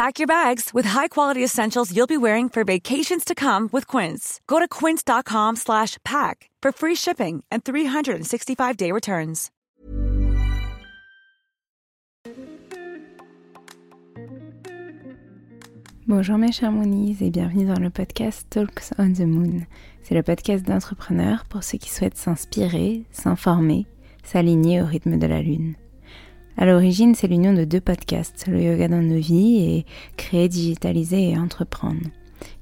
Pack your bags with high-quality essentials you'll be wearing for vacations to come with Quince. Go to quince.com slash pack for free shipping and 365-day returns. Bonjour mes chers Moonies et bienvenue dans le podcast Talks on the Moon. C'est le podcast d'entrepreneurs pour ceux qui souhaitent s'inspirer, s'informer, s'aligner au rythme de la Lune. À l'origine, c'est l'union de deux podcasts, le yoga dans nos vies et créer, digitaliser et entreprendre.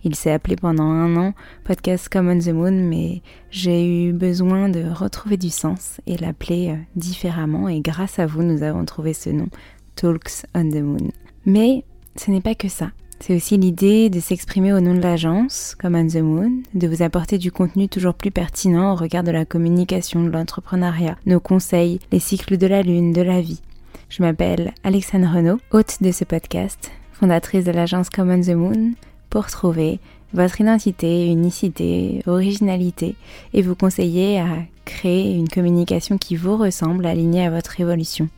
Il s'est appelé pendant un an Podcast Come on the Moon, mais j'ai eu besoin de retrouver du sens et l'appeler euh, différemment et grâce à vous, nous avons trouvé ce nom, Talks on the Moon. Mais ce n'est pas que ça. C'est aussi l'idée de s'exprimer au nom de l'agence, comme on the Moon, de vous apporter du contenu toujours plus pertinent au regard de la communication, de l'entrepreneuriat, nos conseils, les cycles de la lune, de la vie. Je m'appelle Alexandre Renaud, hôte de ce podcast, fondatrice de l'agence Common the Moon, pour trouver votre identité, unicité, originalité et vous conseiller à créer une communication qui vous ressemble, alignée à votre évolution.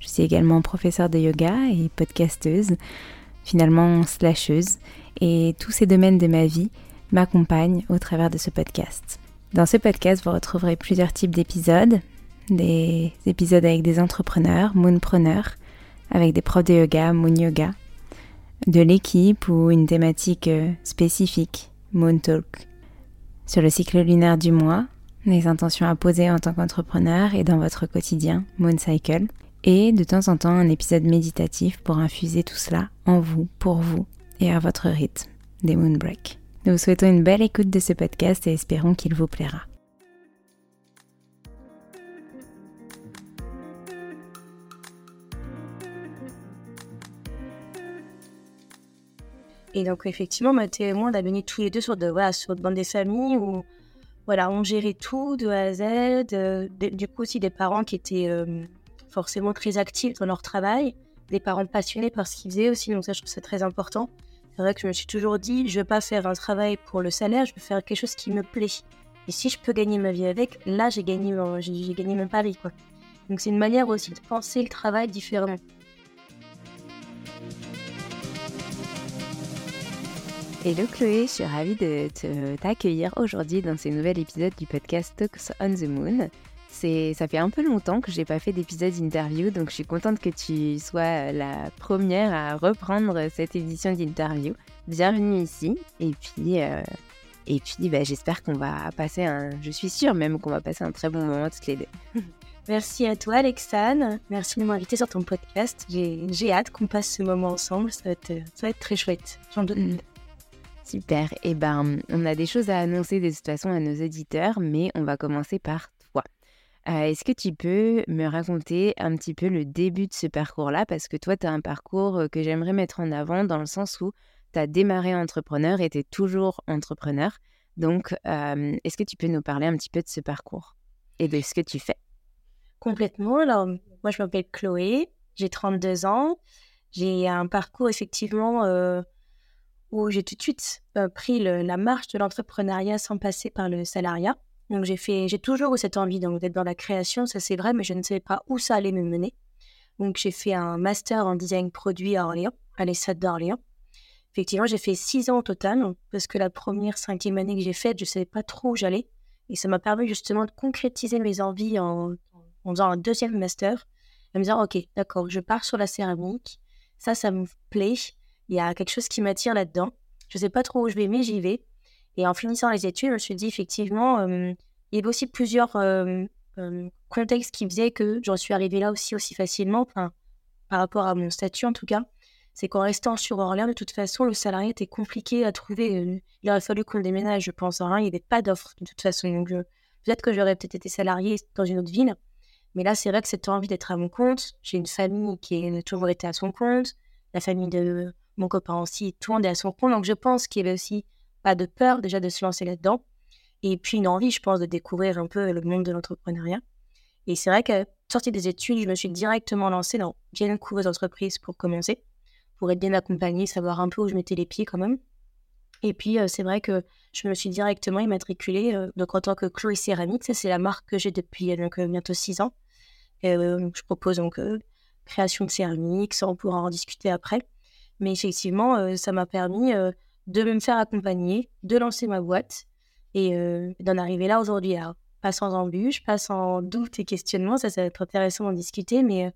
Je suis également professeure de yoga et podcasteuse, finalement slasheuse, et tous ces domaines de ma vie m'accompagnent au travers de ce podcast. Dans ce podcast, vous retrouverez plusieurs types d'épisodes, des épisodes avec des entrepreneurs, moonpreneurs, avec des profs de yoga, moon yoga, de l'équipe ou une thématique euh, spécifique, moon talk, sur le cycle lunaire du mois, les intentions à poser en tant qu'entrepreneur et dans votre quotidien, moon cycle, et de temps en temps un épisode méditatif pour infuser tout cela en vous, pour vous et à votre rythme, des moon break. Nous vous souhaitons une belle écoute de ce podcast et espérons qu'il vous plaira. Et donc, effectivement, Mathieu et moi, on a venu tous les deux sur, de, voilà, sur des familles où voilà, on gérait tout de A à Z. Euh, du coup, aussi des parents qui étaient euh, forcément très actifs dans leur travail, des parents passionnés par ce qu'ils faisaient aussi. Donc, ça, je trouve ça très important. C'est vrai que je me suis toujours dit, je ne veux pas faire un travail pour le salaire, je veux faire quelque chose qui me plaît. Et si je peux gagner ma vie avec, là, j'ai gagné, j'ai gagné mon pari. Quoi. Donc, c'est une manière aussi de penser le travail différemment. Hello Chloé, je suis ravie de t'accueillir aujourd'hui dans ce nouvel épisode du podcast Talks on the Moon. C'est, ça fait un peu longtemps que j'ai pas fait d'épisode d'interview, donc je suis contente que tu sois la première à reprendre cette édition d'interview. Bienvenue ici, et puis, euh, et puis bah, j'espère qu'on va passer un, je suis sûre même qu'on va passer un très bon moment toutes les deux. Merci à toi, Alexane. Merci de m'inviter sur ton podcast. J'ai, hâte qu'on passe ce moment ensemble. Ça va être, ça va être très chouette. J'en doute. Super. Eh ben, on a des choses à annoncer de toute façon à nos auditeurs, mais on va commencer par toi. Euh, est-ce que tu peux me raconter un petit peu le début de ce parcours-là? Parce que toi, tu as un parcours euh, que j'aimerais mettre en avant dans le sens où tu as démarré entrepreneur et tu es toujours entrepreneur. Donc, euh, est-ce que tu peux nous parler un petit peu de ce parcours et de ce que tu fais? Complètement. Alors, moi, je m'appelle Chloé, j'ai 32 ans. J'ai un parcours effectivement où j'ai tout de suite euh, pris la marche de l'entrepreneuriat sans passer par le salariat. Donc j'ai fait, j'ai toujours eu cette envie d'être dans la création, ça c'est vrai, mais je ne savais pas où ça allait me mener. Donc j'ai fait un master en design produit à Orléans, à l'ESSAD d'Orléans. Effectivement, j'ai fait six ans au total, parce que la première cinquième année que j'ai faite, je ne savais pas trop où j'allais. Et ça m'a permis justement de concrétiser mes envies en, en faisant un deuxième master, en me disant, OK, d'accord, je pars sur la céramique, ça, ça me plaît, il y a quelque chose qui m'attire là-dedans. Je ne sais pas trop où je vais, mais j'y vais. Et en finissant les études, je me suis dit effectivement, euh, il y avait aussi plusieurs euh, euh, contextes qui faisaient que j'en suis arrivée là aussi aussi facilement, par rapport à mon statut en tout cas. C'est qu'en restant sur Orléans, de toute façon, le salarié était compliqué à trouver. il aurait fallu qu'on déménage, je pense. Hein. il n'y avait pas d'offre de toute façon. Peut-être que j'aurais peut-être été salarié dans une autre ville. Mais là, c'est vrai que cette envie d'être à mon compte. J'ai une famille qui a toujours été à son compte. La famille de mon copain aussi, tout monde est à son compte. Donc, je pense qu'il y avait aussi pas de peur déjà de se lancer là-dedans. Et puis une envie, je pense, de découvrir un peu le monde de l'entrepreneuriat. Et c'est vrai que, sortie des études, je me suis directement lancée dans bien couveuse entreprise pour commencer, pour être bien accompagnée, savoir un peu où je mettais les pieds quand même. Et puis, euh, c'est vrai que je me suis directement immatriculée euh, donc en tant que Chloé Céramique. C'est la marque que j'ai depuis euh, donc, bientôt six ans. je propose donc création de céramique, ça, on pourra en discuter après. Mais effectivement, ça m'a permis de me faire accompagner, de lancer ma boîte et euh, d'en arriver là aujourd'hui. pas sans embûches, pas sans doutes et questionnements, ça, ça va être intéressant d'en discuter, mais, euh,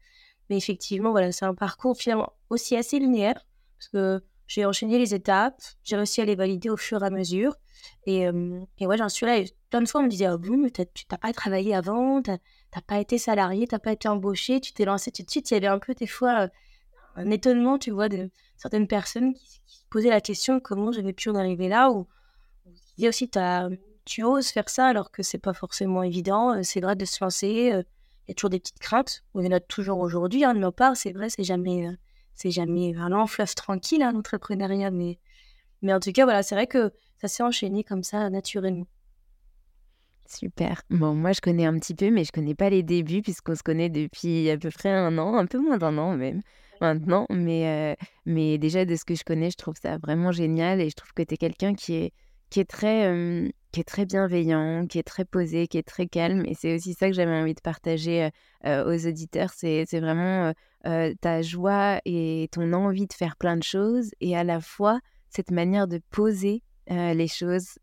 mais effectivement, voilà, c'est un parcours finalement aussi assez linéaire parce que j'ai enchaîné les étapes, j'ai réussi à les valider au fur et à mesure. Et, euh, et ouais, j'en suis là. plein de fois, on me disait, oh, mais tu n'as pas travaillé avant, tu n'as pas été salarié, tu n'as pas été embauché, tu t'es lancé tout de suite. Il y avait un peu des fois un étonnement, tu vois, de certaines personnes qui, poser la question comment j'avais pu en arriver là ou dit aussi as, tu oses faire ça alors que c'est pas forcément évident euh, c'est vrai de se lancer euh, il y a toujours des petites craintes. Y en a toujours aujourd'hui hein, de part c'est vrai c'est jamais euh, c'est jamais un long fleuve tranquille hein, l'entrepreneuriat mais mais en tout cas voilà c'est vrai que ça s'est enchaîné comme ça naturellement. Super. Bon, moi, je connais un petit peu, mais je connais pas les débuts puisqu'on se connaît depuis à peu près un an, un peu moins d'un an même maintenant. Mais, mais déjà, de ce que je connais, je trouve ça vraiment génial et je trouve que tu es quelqu'un qui est, qui, est très, qui est très bienveillant, qui est très posé, qui est très calme. Et c'est aussi ça que j'avais envie de partager aux auditeurs. C'est vraiment ta joie et ton envie de faire plein de choses et à la fois cette manière de poser les choses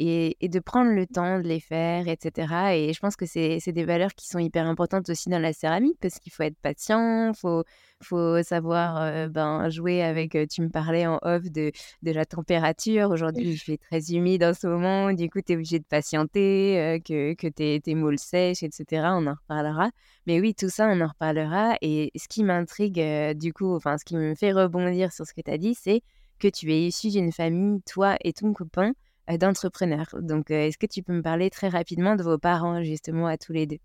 et, de prendre le temps de les faire, etc. Et je pense que c'est des valeurs qui sont hyper importantes aussi dans la céramique parce qu'il faut être patient, il faut, faut savoir euh, ben, jouer avec, euh, tu me parlais en off de, de la température. Aujourd'hui, il fait très humide en ce moment, du coup, tu es obligé de patienter, euh, que, que tes, tes moules sèchent, etc. On en reparlera. Mais oui, tout ça, on en reparlera. Et ce qui m'intrigue, du coup, enfin, ce qui me fait rebondir sur ce que tu as dit, c'est que tu es issu d'une famille, toi et ton copain, d'entrepreneurs. Donc, euh, est-ce que tu peux me parler très rapidement de vos parents, justement, à tous les deux?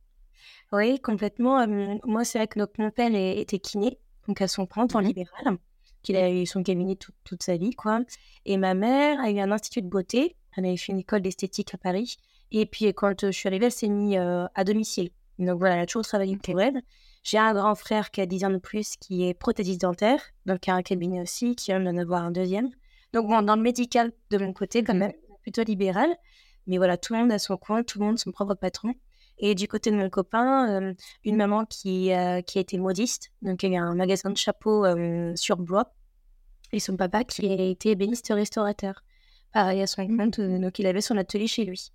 Oui, complètement. moi, c'est vrai que mon père était kiné, donc à son compte en mmh libéral, qu'il a eu son cabinet toute sa vie, quoi. Et ma mère a eu un institut de beauté. Elle avait fait une école d'esthétique à Paris. Et puis, quand je suis arrivée, elle s'est mise à domicile. Donc voilà, elle a toujours travaillé pour elle. J'ai un grand frère qui a 10 ans de plus, qui est prothésiste dentaire, donc qui a un cabinet aussi, qui vient d'en avoir un deuxième. Donc bon, dans le médical, de mon côté, quand même, plutôt libéral. Mais voilà, tout le monde a son coin, tout le monde son propre patron. Et du côté de mon copain, euh, une maman qui, euh, qui a été modiste, donc y a un magasin de chapeaux euh, sur Blois, et son papa qui a été ébéniste restaurateur. Pareil à son compte, donc il avait son atelier chez lui.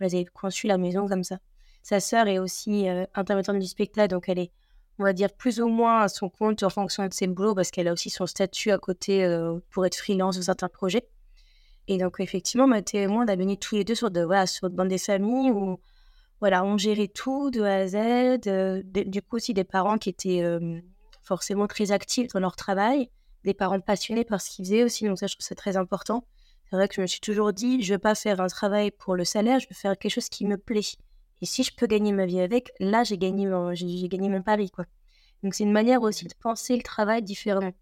Ils avaient conçu la maison comme ça. Sa sœur est aussi intermittente du spectacle, donc elle est, on va dire, plus ou moins à son compte en fonction de ses boulots, parce qu'elle a aussi son statut à côté pour être freelance de certains projets. Et donc, effectivement, Mathieu et moi, on a baigné tous les deux sur, de, voilà, sur bande des familles où voilà, on gérait tout de A à Z. Euh, du coup, aussi des parents qui étaient forcément très actifs dans leur travail, des parents passionnés par ce qu'ils faisaient aussi. Donc, ça, je trouve ça très important. C'est vrai que je me suis toujours dit, je ne veux pas faire un travail pour le salaire, je veux faire quelque chose qui me plaît. Et si je peux gagner ma vie avec, là, j'ai gagné, mon, j'ai, gagné mon pari. Quoi. Donc, c'est une manière aussi de penser le travail différemment.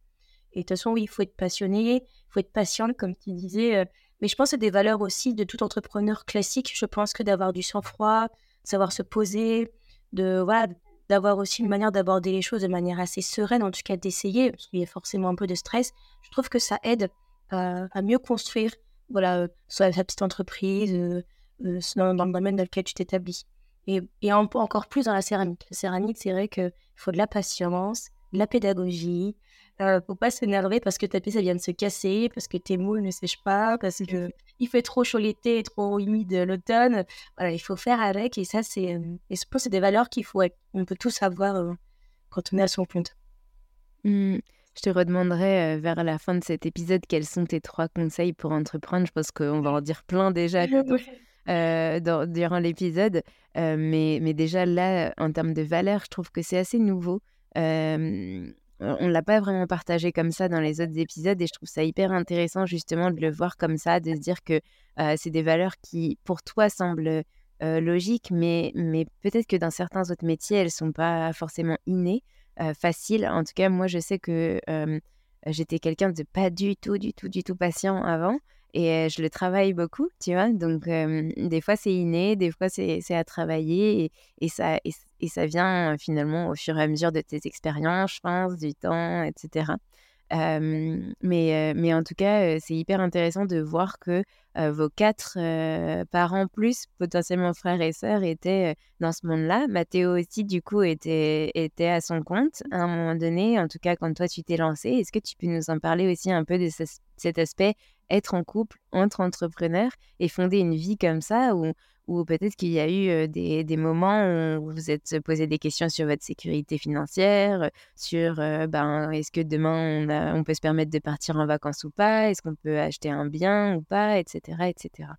Et de toute façon, oui, il faut être passionné, il faut être patiente, comme tu disais. Euh, mais je pense que c'est des valeurs aussi de tout entrepreneur classique. Je pense que d'avoir du sang-froid, savoir se poser, de voilà, d'avoir aussi une manière d'aborder les choses de manière assez sereine, en tout cas d'essayer, parce qu'il y a forcément un peu de stress. Je trouve que ça aide à mieux construire, voilà, soit sa petite entreprise, dans, le domaine dans lequel tu t'établis. Et, et encore plus dans la céramique. La céramique, c'est vrai qu'il faut de la patience, de la pédagogie, ne faut pas s'énerver parce que ta pièce vient de se casser, parce que tes moules ne sèchent pas, parce que il fait trop chaud l'été et trop humide l'automne. Voilà, il faut faire avec et ça c'est et je pense c'est des valeurs qu'il faut on peut tous avoir quand on est à son compte. Mmh. Je te redemanderai vers la fin de cet épisode quels sont tes trois conseils pour entreprendre. Je pense qu'on va en dire plein déjà durant l'épisode. mais, mais déjà là, en termes de valeurs, je trouve que c'est assez nouveau on ne l'a pas vraiment partagé comme ça dans les autres épisodes et je trouve ça hyper intéressant justement de le voir comme ça, de se dire que c'est des valeurs qui pour toi semblent logiques, mais, mais peut-être que dans certains autres métiers, elles ne sont pas forcément innées, faciles. En tout cas, moi, je sais que j'étais quelqu'un de pas du tout, du tout, du tout patient avant. Et je le travaille beaucoup, tu vois? Donc, des fois, c'est inné, des fois, c'est à travailler. Et, ça, ça vient finalement au fur et à mesure de tes expériences, je pense, du temps, etc. mais, en tout cas, c'est hyper intéressant de voir que vos quatre parents plus, potentiellement frères et sœurs, étaient dans ce monde-là. Mathéo aussi, du coup, était, était à son compte à un moment donné, en tout cas quand toi tu t'es lancé. Est-ce que tu peux nous en parler aussi un peu de cet aspect être en couple entre entrepreneurs et fonder une vie comme ça ou, ou peut-être qu'il y a eu des, des, moments où vous vous êtes posé des questions sur votre sécurité financière, sur ben, est-ce que demain on, a, on, peut se permettre de partir en vacances ou pas, est-ce qu'on peut acheter un bien ou pas, etc. etc.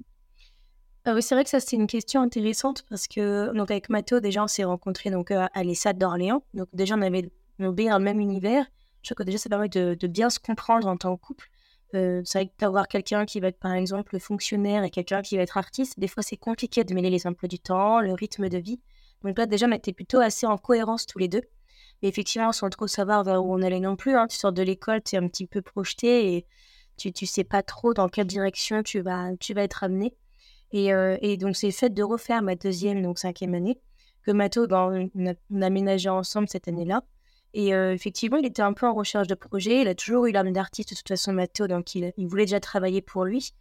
Ah oui, c'est vrai que ça c'est une question intéressante parce que donc avec Mathéo déjà on s'est rencontrés donc à l'ESAD d'Orléans donc déjà on avait on dans le même univers je crois que déjà ça permet de bien se comprendre en tant que couple euh, c'est vrai que d'avoir quelqu'un qui va être par exemple fonctionnaire et quelqu'un qui va être artiste, des fois c'est compliqué de mêler les emplois du temps, le rythme de vie. Donc là déjà, on était plutôt assez en cohérence tous les deux. Mais effectivement, sans trop savoir vers où on allait non plus, hein. tu sors de l'école, tu es un petit peu projeté et tu, tu sais pas trop dans quelle direction tu vas, tu vas être amené. Et, euh, et donc c'est fait de refaire ma deuxième, donc cinquième année, que Mato, ben, on, a, on a aménagé ensemble cette année-là. Et effectivement, il était un peu en recherche de projet. Il a toujours eu l'âme d'artiste, de toute façon, Mathéo, donc il, voulait déjà travailler pour lui.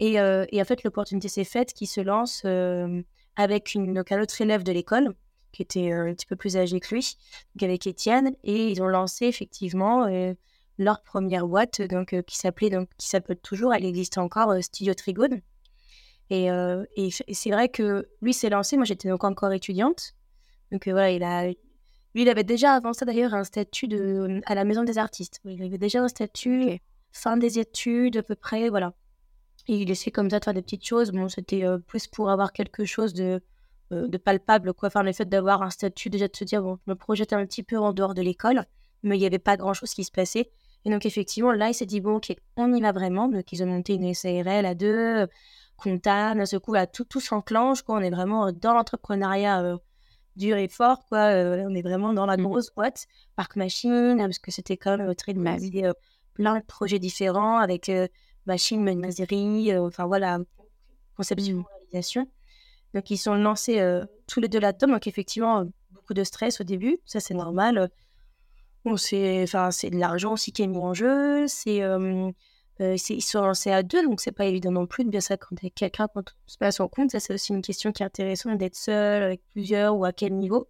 Et, et en fait, l'opportunité s'est faite qu'il se lance avec une, donc un autre élève de l'école, qui était un petit peu plus âgé que lui, donc avec Étienne. Et ils ont lancé effectivement leur première boîte, donc, qui s'appelait, donc, qui s'appelle toujours, elle existe encore, Studio Trigone. Et, et, c'est vrai que lui s'est lancé, moi j'étais donc encore étudiante. Donc voilà, il a, lui, il avait déjà avant ça d'ailleurs un statut de, à la Maison des Artistes. Il avait déjà un statut fin des études à peu près, voilà. Et il essayait comme ça de faire des petites choses. Bon, c'était euh, plus pour avoir quelque chose de, euh, de palpable, quoi. Enfin, le fait d'avoir un statut, déjà de se dire, bon, je me projette un petit peu en dehors de l'école, mais il n'y avait pas grand-chose qui se passait. Et donc, effectivement, là, il s'est dit, bon, ok, on y va vraiment. Donc, ils ont monté une SARL à deux, comptable, à ce coup, là, tout, tout s'enclenche, quoi. On est vraiment dans l'entrepreneuriat euh, dur et fort, quoi. Euh, on est vraiment dans la mmh. grosse boîte, Parc Machine, parce que c'était quand même très de euh, plein de projets différents avec euh, machine, menuiserie, enfin voilà, conception, mmh. réalisation. Donc ils sont lancés tous les deux là-dedans, donc effectivement, beaucoup de stress au début, ça c'est normal. Bon, c'est de l'argent aussi qui est mis en jeu, c'est euh, ils sont lancés à deux, donc c'est pas évident non plus de bien quand quelqu'un quand on se à son compte. Ça, c'est aussi une question qui est intéressante d'être seul avec plusieurs ou à quel niveau.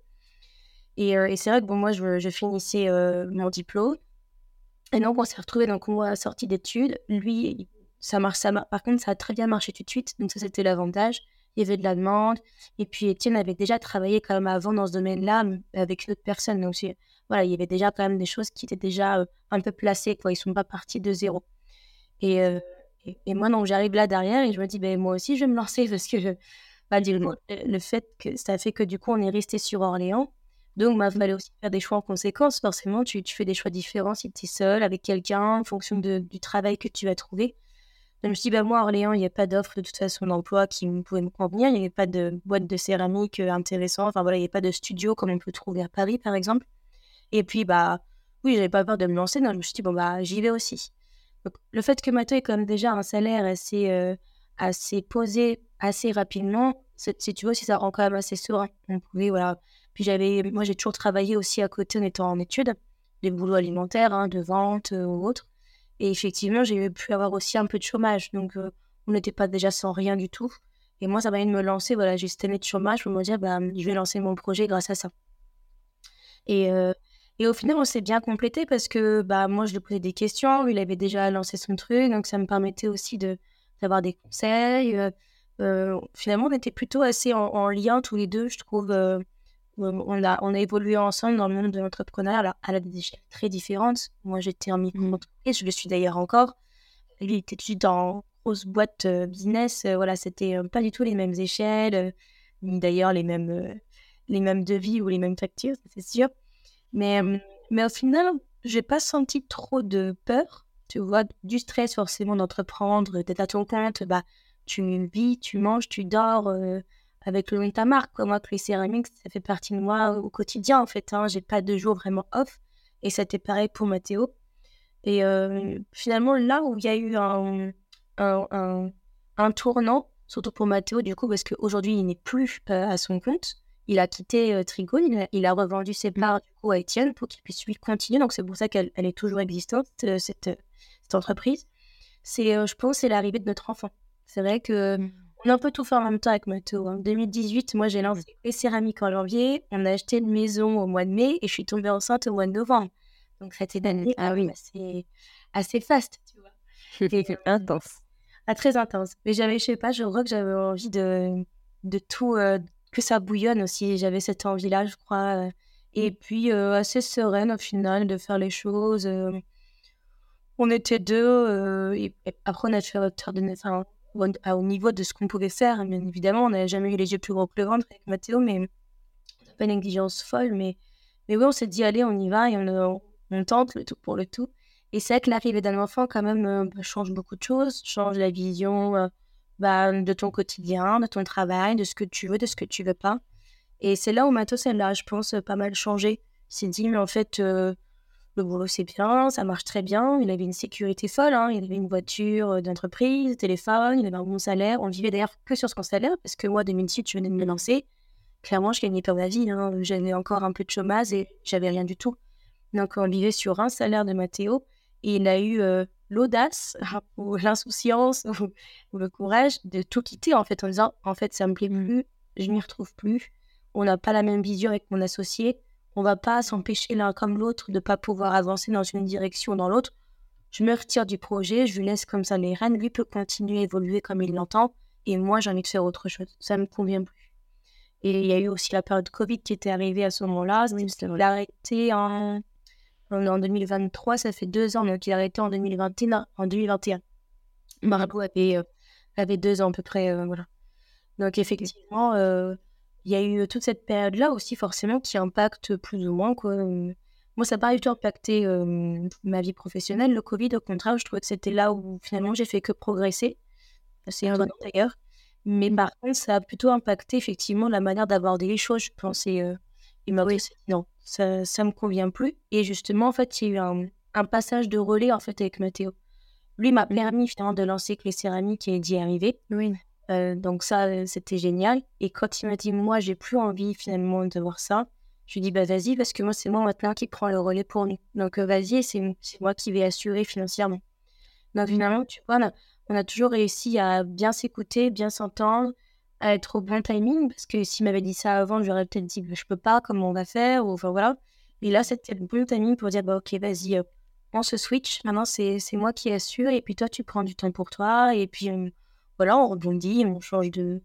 Et, euh, c'est vrai que bon, moi, je, finissais euh, mon diplôme. Et donc, on s'est retrouvés donc moi sortie d'études. Lui, ça marche, ça Par contre, ça a très bien marché tout de suite. Donc ça, c'était l'avantage. Il y avait de la demande. Et puis Étienne avait déjà travaillé quand même avant dans ce domaine-là avec une autre personne. Donc voilà, il y avait déjà quand même des choses qui étaient déjà un peu placées. Quoi. Ils sont pas partis de zéro. Euh, et, et, moi, donc, j'arrive là derrière et je me dis, ben, moi aussi, je vais me lancer parce que bah, dire, le fait que ça fait que du coup, on est resté sur Orléans. Donc, il bah, fallait aussi faire des choix en conséquence. Forcément, tu, tu fais des choix différents si tu es seul, avec quelqu'un, en fonction de, du travail que tu vas trouver. Donc, je me suis dit, moi, Orléans, il n'y a pas d'offre de toute façon d'emploi qui pouvait me convenir. Il n'y avait pas de boîte de céramique euh, intéressante. Enfin, voilà, il n'y a pas de studio comme on peut trouver à Paris, par exemple. Et puis, bah, oui, j'avais pas peur de me lancer. Donc, je me suis dit, bon, bah, j'y vais aussi le fait que Mato ait comme déjà un salaire assez, euh, assez posé assez rapidement, si tu vois, si ça rend quand même assez serein. On pouvait, voilà. Puis j'avais, moi, j'ai toujours travaillé aussi à côté en étant en études, des boulots alimentaires, hein, de vente euh, ou autre. Et effectivement, j'ai pu avoir aussi un peu de chômage. Donc, euh, on n'était pas déjà sans rien du tout. Et moi, ça m'a de me lancer. Voilà, j'ai cette année de chômage pour me dire, bah, je vais lancer mon projet grâce à ça. Et, et au final, on s'est bien complété parce que bah, moi, je lui posais des questions. il avait déjà lancé son truc. Donc, ça me permettait aussi d'avoir des conseils. Euh, euh, finalement, on était plutôt assez en, lien tous les deux, je trouve. on, a, on a évolué ensemble dans le monde de l'entrepreneuriat à, à des échelles très différentes. Moi, j'étais en micro-entreprise. Je le suis d'ailleurs encore. Il était dans grosse boîte business. voilà, c'était pas du tout les mêmes échelles, ni d'ailleurs les mêmes les mêmes devis ou les mêmes factures, c'est sûr. Mais, mais au final, j'ai pas senti trop de peur, tu vois, du stress forcément d'entreprendre, d'être à ton compte, bah, tu vis, tu manges, tu dors euh, avec le de ta marque. Quoi. Moi, les céramiques, ça fait partie de moi au quotidien en fait. Hein. J'ai pas de jour vraiment off. Et ça c'était pareil pour Mathéo. Et euh, finalement, là où il y a eu un, un, un, tournant, surtout pour Mathéo, du coup, parce qu'aujourd'hui, il n'est plus euh, à son compte il a quitté euh, Trigo, il a, revendu ses parts du coup à Etienne pour qu'il puisse lui continuer. Donc c'est pour ça qu'elle est toujours existante, euh, cette, cette entreprise. C'est, euh, je pense, c'est l'arrivée de notre enfant. C'est vrai que mmh. on a un peu tout fait en même temps avec Mathéo. En 2018, moi j'ai lancé les céramiques en janvier, on a acheté une maison au mois de mai et je suis tombée enceinte au mois de novembre. Donc c'était une année ah oui. assez, assez fast, tu vois. intense. Ah, très intense. Mais j'avais, je sais pas, je crois que j'avais envie de, de tout, que ça bouillonne aussi. J'avais cette envie-là, je crois. Euh. Et mmh. puis, euh, assez sereine au final de faire les choses. Euh. on était deux. et, après, on a fait hauteur de enfin, au niveau de ce qu'on pouvait faire. Bien évidemment, on n'avait jamais eu les yeux plus gros que le ventre avec Mathéo, mais on n'a pas une exigence folle. Mais, mais oui, on s'est dit, allez, on y va et on, on tente le tout pour le tout. Et c'est vrai que l'arrivée d'un enfant, quand même, change beaucoup de choses, change la vision bah, de ton quotidien, de ton travail, de ce que tu veux, de ce que tu veux pas. Et c'est là où Matos, elle a, je pense, pas mal changé. Il s'est dit, mais en fait, euh, le boulot, c'est bien, ça marche très bien. Il avait une sécurité folle, hein. il avait une voiture euh, d'entreprise, téléphone, il avait un bon salaire. On vivait d'ailleurs que sur son salaire, parce que moi, 2006, je venais de me lancer. Clairement, je gagnais pas ma vie. Hein. J'avais encore un peu de chômage et j'avais rien du tout. Donc, on vivait sur un salaire de Mathéo. Et il a eu euh, l'audace ou l'insouciance ou, le courage de tout quitter en fait en disant en fait ça me plaît mmh. plus, je m'y retrouve plus, on n'a pas la même vision avec mon associé, on va pas s'empêcher l'un comme l'autre de pas pouvoir avancer dans une direction ou dans l'autre. Je me retire du projet, je lui laisse comme ça les rênes, lui peut continuer à évoluer comme il l'entend et moi j'ai envie de faire autre chose, ça me convient plus. Et il y a eu aussi la période Covid qui était arrivée à ce moment-là. Il a arrêté en en 2023, ça fait deux ans, donc il a arrêté en 2021. En 2021. Marabout avait, euh, avait deux ans à peu près. Euh, voilà. Donc effectivement, euh, il y a eu toute cette période-là aussi forcément qui impacte plus ou moins. Quoi. Moi, ça n'a pas du tout impacté ma vie professionnelle, le Covid. Au contraire, je trouvais que c'était là où finalement j'ai fait que progresser. C'est un d'ailleurs. Mais par contre, ça a plutôt impacté effectivement la manière d'aborder les choses, je pense. Et, il m'a dit non, ça, ça me convient plus. Et justement, en fait, il y a eu un, un passage de relais en fait avec Mathéo. Lui m'a permis finalement de lancer que les céramiques et d'y arriver. Oui. Euh, donc ça, euh, c'était génial. Et quand il m'a dit, moi, j'ai plus envie finalement de voir ça, je lui ai dit, bah vas-y, parce que moi, c'est moi maintenant qui prend le relais pour nous. Donc euh, vas-y, c'est moi qui vais assurer financièrement. Donc finalement, tu vois, on a, on a toujours réussi à bien s'écouter, bien s'entendre, à être au bon timing parce que s'il m'avait dit ça avant, j'aurais peut-être dit je peux pas, comment on va faire ou enfin voilà. Et là, c'était le bon timing pour dire bah ok, vas-y, euh, on se switch. Maintenant, c'est moi qui assure et puis toi, tu prends du temps pour toi et puis euh, voilà, on rebondit, on change de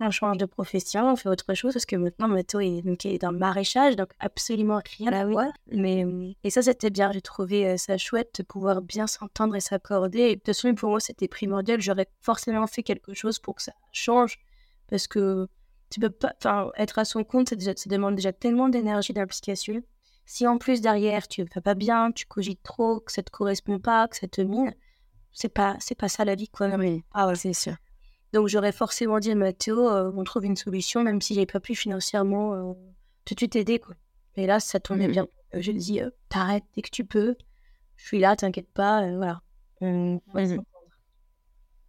on change de profession, on fait autre chose parce que maintenant Mato est, donc, est dans le maraîchage, donc absolument rien à voir. Mais, et ça, c'était bien. J'ai trouvé euh, ça chouette de pouvoir bien s'entendre et s'accorder. Et de toute façon, pour moi, c'était primordial. J'aurais forcément fait quelque chose pour que ça change parce que tu peux pas, enfin, être à son compte, ça, demande déjà tellement d'énergie d'implication. Si en plus derrière tu vas pas bien, tu cogites trop, que ça te correspond pas, que ça te mine, c'est pas, c'est pas ça la vie, quoi. Oui. Ah ouais, c'est sûr. Donc j'aurais forcément dit à Mathéo, euh, on trouve une solution, même si j'ai pas pu financièrement euh, tout de suite aider. Quoi. Et là, ça tournait mmh. bien. Euh, je lui dis, t'arrêtes dès que tu peux. Je suis là, t'inquiète pas. voilà. Mmh.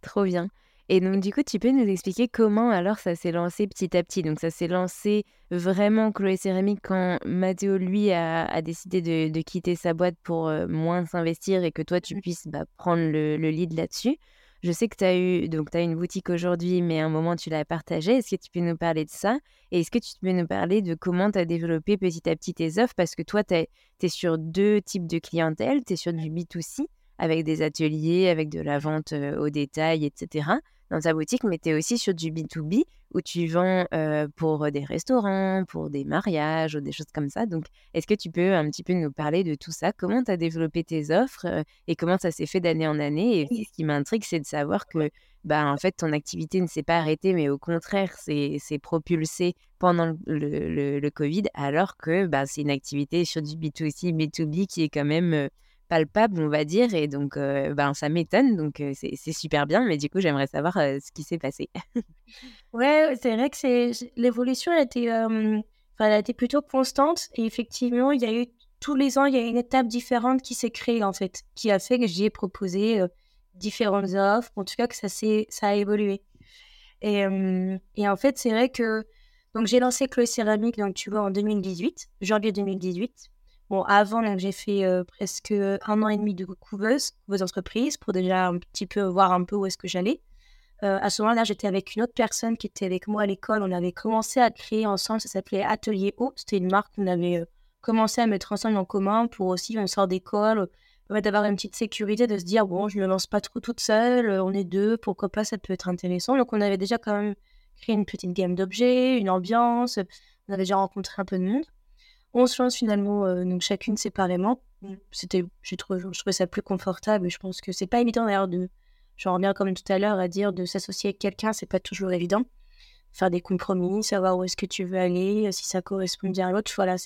Trop bien. Et donc, du coup, tu peux nous expliquer comment alors ça s'est lancé petit à petit? Donc, ça s'est lancé vraiment Chloé Céramique quand Mathéo, lui, a, décidé de, quitter sa boîte pour moins s'investir et que toi, tu mmh. puisses bah, prendre le, le lead là-dessus Je sais que tu as eu donc tu as une boutique aujourd'hui, mais à un moment tu l'as partagée. Est-ce que tu peux nous parler de ça? Et est-ce que tu peux nous parler de comment tu as développé petit à petit tes offres? Parce que toi, tu es, sur deux types de clientèle. Tu es sur du B2C avec des ateliers, avec de la vente au détail, etc dans ta boutique, mais tu es aussi sur du B2B où tu vends pour des restaurants, pour des mariages ou des choses comme ça. Donc, est-ce que tu peux un petit peu nous parler de tout ça? Comment tu as développé tes offres et comment ça s'est fait d'année en année? Et ce qui m'intrigue, c'est de savoir que bah, en fait, ton activité ne s'est pas arrêtée, mais au contraire, c'est propulsé pendant le, le, Covid, alors que bah, c'est une activité sur du B2C, B2B qui est quand même palpable, on va dire. Et donc, ben, ça m'étonne. Donc, c'est super bien. Mais du coup, j'aimerais savoir ce qui s'est passé. ouais, c'est vrai que l'évolution a été, elle a plutôt constante. Et effectivement, il y a eu tous les ans, il y a une étape différente qui s'est créée en fait, qui a fait que j'ai proposé différentes offres. En tout cas, que ça, ça a évolué. Et, et en fait, c'est vrai que donc j'ai lancé Chloé Céramique, donc tu vois, en 2018, janvier 2018. Bon, avant, j'ai fait presque un an et demi de couveuse, couveuse entreprise, pour déjà un petit peu voir un peu où est-ce que j'allais. À ce moment-là, j'étais avec une autre personne qui était avec moi à l'école. On avait commencé à créer ensemble, ça s'appelait Atelier O. C'était une marque qu'on avait commencé à mettre ensemble en commun pour aussi, on sort d'école, d'avoir une petite sécurité, de se dire, bon, je ne me lance pas trop toute seule, on est deux, pourquoi pas, ça peut être intéressant. Donc, on avait déjà quand même créé une petite gamme d'objets, une ambiance, on avait déjà rencontré un peu de monde. On se lance finalement euh, donc chacune séparément. Mmh. C'était, je trouvais, je trouvais ça plus confortable. Je pense que c'est pas évident d'ailleurs de, j'en reviens comme tout à l'heure à dire de s'associer avec quelqu'un, c'est pas toujours évident. Faire des compromis, savoir où est-ce que tu veux aller, si ça correspond bien à l'autre. Voilà,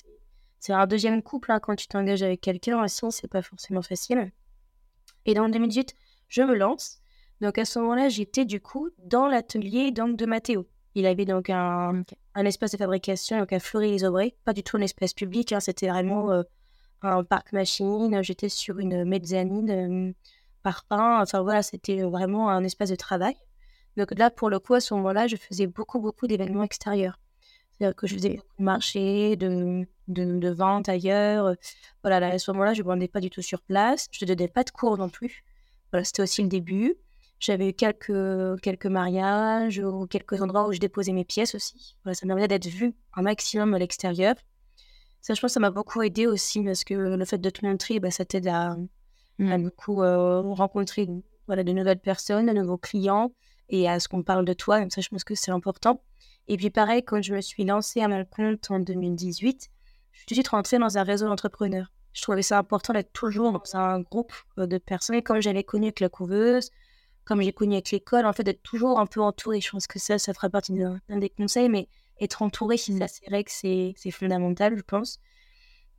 c'est un deuxième couple hein, quand tu t'engages avec quelqu'un. Sinon, c'est pas forcément facile. Et dans 2018, je me lance. Donc à ce moment-là, j'étais du coup dans l'atelier donc de Mathéo. Il avait donc un, un espace de fabrication donc à Fleury-les-Aubrais, pas du tout un espace public, hein, c'était vraiment euh, un parc machine. J'étais sur une mezzanine euh, par pain, enfin voilà, c'était vraiment un espace de travail. Donc là, pour le coup, à ce moment-là, je faisais beaucoup, beaucoup d'événements extérieurs. C'est-à-dire que je faisais beaucoup de marchés, de, de, de ventes ailleurs. Voilà, à ce moment-là, je ne vendais pas du tout sur place. Je ne donnais pas de cours non plus. Voilà, c'était aussi le début. J'avais eu quelques, quelques mariages ou quelques endroits où je déposais mes pièces aussi. Voilà, ça me d'être vue un maximum à l'extérieur. Ça, je pense ça m'a beaucoup aidé aussi parce que le fait de te montrer, bah, ça t'aide à, mmh. beaucoup euh, rencontrer voilà, de nouvelles personnes, de nouveaux clients et à ce qu'on parle de toi. Comme ça, je pense que c'est important. Et puis pareil, quand je me suis lancée à mon compte en 2018, je suis tout de suite rentrée dans un réseau d'entrepreneurs. Je trouvais ça important d'être toujours dans un groupe euh, de personnes. Et comme j'avais connu que la couveuse, comme j'ai connu avec l'école, en fait, d'être toujours un peu entouré. Je pense que ça, ça fera partie d'un des conseils, mais être entouré, c'est vrai que c'est fondamental, je pense.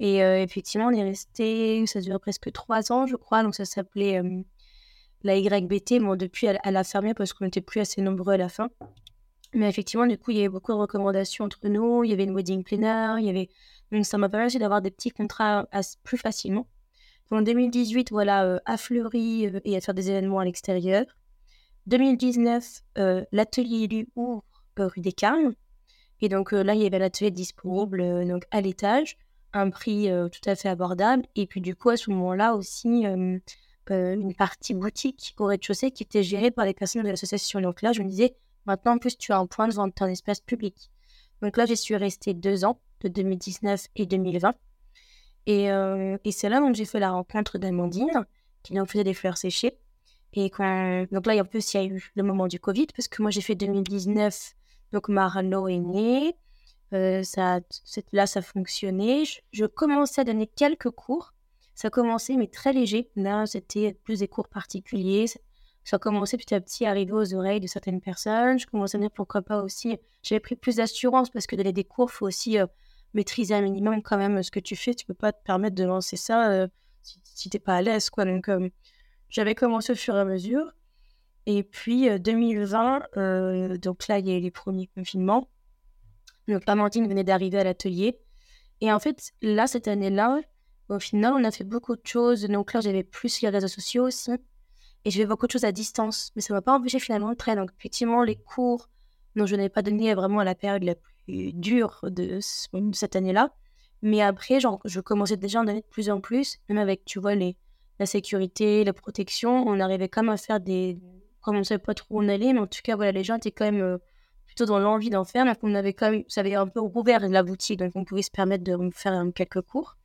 Et euh, effectivement, on est resté, ça durait presque trois ans, je crois, donc ça s'appelait euh, la YBT. Bon, depuis, elle, a fermé parce qu'on n'était plus assez nombreux à la fin. Mais effectivement, du coup, il y avait beaucoup de recommandations entre nous. Il y avait une wedding planner, il y avait... Donc, ça m'a permis d'avoir des petits contrats plus facilement. En 2018, voilà, euh, à Fleury et à faire des événements à l'extérieur. 2019, euh, l'atelier lui ouvre euh, rue des Carmes. Et donc euh, là, il y avait l'atelier disponible donc à l'étage, un prix tout à fait abordable. Et puis du coup, à ce moment-là aussi, une partie boutique au rez-de-chaussée qui était gérée par les personnes de l'association. Donc là, je me disais, maintenant, en plus, tu as un point de vente, un espace public. Donc là, j'y suis restée deux ans, de 2019 et 2020. Et, et c'est là où j'ai fait la rencontre d'Amandine, qui donc faisait des fleurs séchées. Et donc là, en plus, il y a eu le moment du Covid, parce que moi, j'ai fait 2019, donc Marlo est né. Euh, ça, là, ça fonctionnait. Je, commençais à donner quelques cours. Ça commençait, mais très léger. Là, c'était plus des cours particuliers. Ça, commençait petit à petit à arriver aux oreilles de certaines personnes. Je commençais à dire pourquoi pas aussi. J'avais pris plus d'assurance parce que donner des cours, il faut aussi euh, maîtriser un minimum quand même ce que tu fais. Tu peux pas te permettre de lancer ça euh, si, si tu n'es pas à l'aise. Quoi. Donc, j'avais commencé au fur et à mesure. Et puis 2020, euh, euh, donc là, il y a eu les premiers confinements. Donc Amandine venait d'arriver à l'atelier. Et en fait, là, cette année-là, au final, on a fait beaucoup de choses. Donc là, j'avais plus les réseaux sociaux aussi. Et j'ai fait beaucoup de choses à distance. Mais ça ne m'a pas empêché finalement de traîner. Donc effectivement, les cours dont je n'avais pas donné vraiment à la période la plus dure de, cette année-là. Mais après, genre, je commençais déjà à en donner de plus en plus, même avec, tu vois, les, la sécurité, la protection, on arrivait quand même à faire des, comme on savait pas trop où on allait, mais en tout cas, voilà, les gens étaient quand même plutôt dans l'envie d'en faire. Donc, on avait quand même, ça avait un peu rouvert la boutique, donc on pouvait se permettre de faire quelques cours.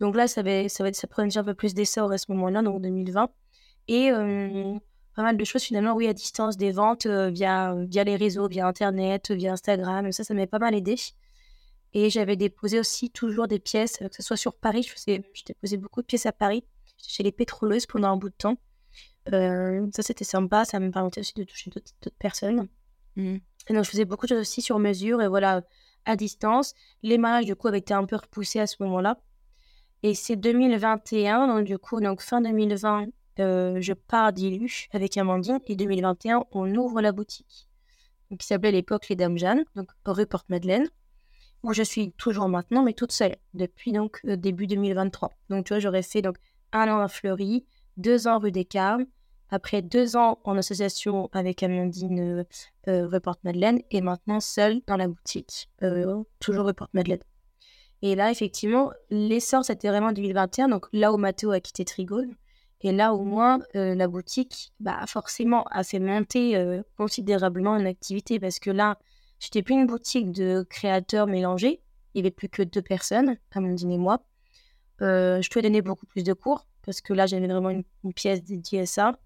Donc là, ça, avait, ça, va, ça prenait déjà un peu plus d'essor à ce moment-là, donc 2020. Et pas mal de choses finalement, oui, à distance, des ventes via, via les réseaux, via Internet, via Instagram. Ça, ça m'a pas mal aidé. Et j'avais déposé aussi toujours des pièces, que ce soit sur Paris. Je, je déposais beaucoup de pièces à Paris, chez les pétroleuses pendant un bout de temps. ça, c'était sympa. Ça me permettait aussi de toucher d'autres personnes. Mmh. Et donc, je faisais beaucoup de choses aussi sur mesure et voilà, à distance. Les mariages, du coup, avaient été un peu repoussés à ce moment-là. Et c'est 2021, donc du coup, donc fin 2020, euh, je pars d'Ilu avec Amandine. Et 2021, on ouvre la boutique. Donc, qui s'appelait à l'époque Les Dames Jeanne, donc rue Porte-Madeleine. Où je suis toujours maintenant, mais toute seule, depuis donc euh, début 2023. Donc, tu vois, j'aurais fait donc un an à Fleury, deux ans rue des Carmes, après deux ans en association avec Amandine euh, rue Porte-Madeleine, et maintenant seule dans la boutique, toujours rue Porte-Madeleine. Et là, effectivement, l'essor, c'était vraiment 2021. Donc là où Mathéo a quitté Trigone, et là, au moins, euh, la boutique, bah, forcément, a fait monter euh, considérablement une activité parce que là, j'étais plus une boutique de créateurs mélangés. Il n'y avait plus que deux personnes, Amandine et moi. Euh, je pouvais donner beaucoup plus de cours parce que là, j'avais vraiment une, pièce dédiée à ça.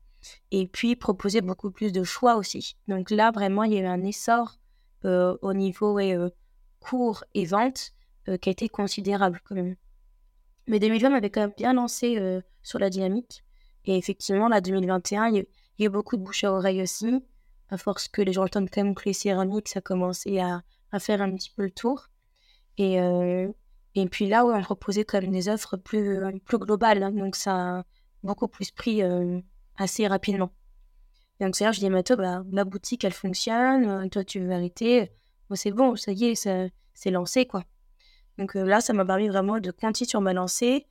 Et puis, proposer beaucoup plus de choix aussi. Donc là, vraiment, il y a eu un essor au niveau cours et vente qui a été considérable quand même. Mais 2020 m'avait quand même bien lancé sur la dynamique. Et effectivement, là, 2021, il y, a, eu beaucoup de bouche à oreille aussi. À force que les gens entendent quand même que les céramiques, ça a commencé à, à faire un petit peu le tour. Et, euh, et puis là, on proposait quand même des offres plus, plus globales. Hein. donc, ça a beaucoup plus pris euh, assez rapidement. donc, c'est là je dis à bah, la boutique, elle fonctionne. Euh, toi, tu veux arrêter. c'est bon, ça y est, c'est lancé, quoi. Donc là, ça m'a permis vraiment de continuer sur ma lancée.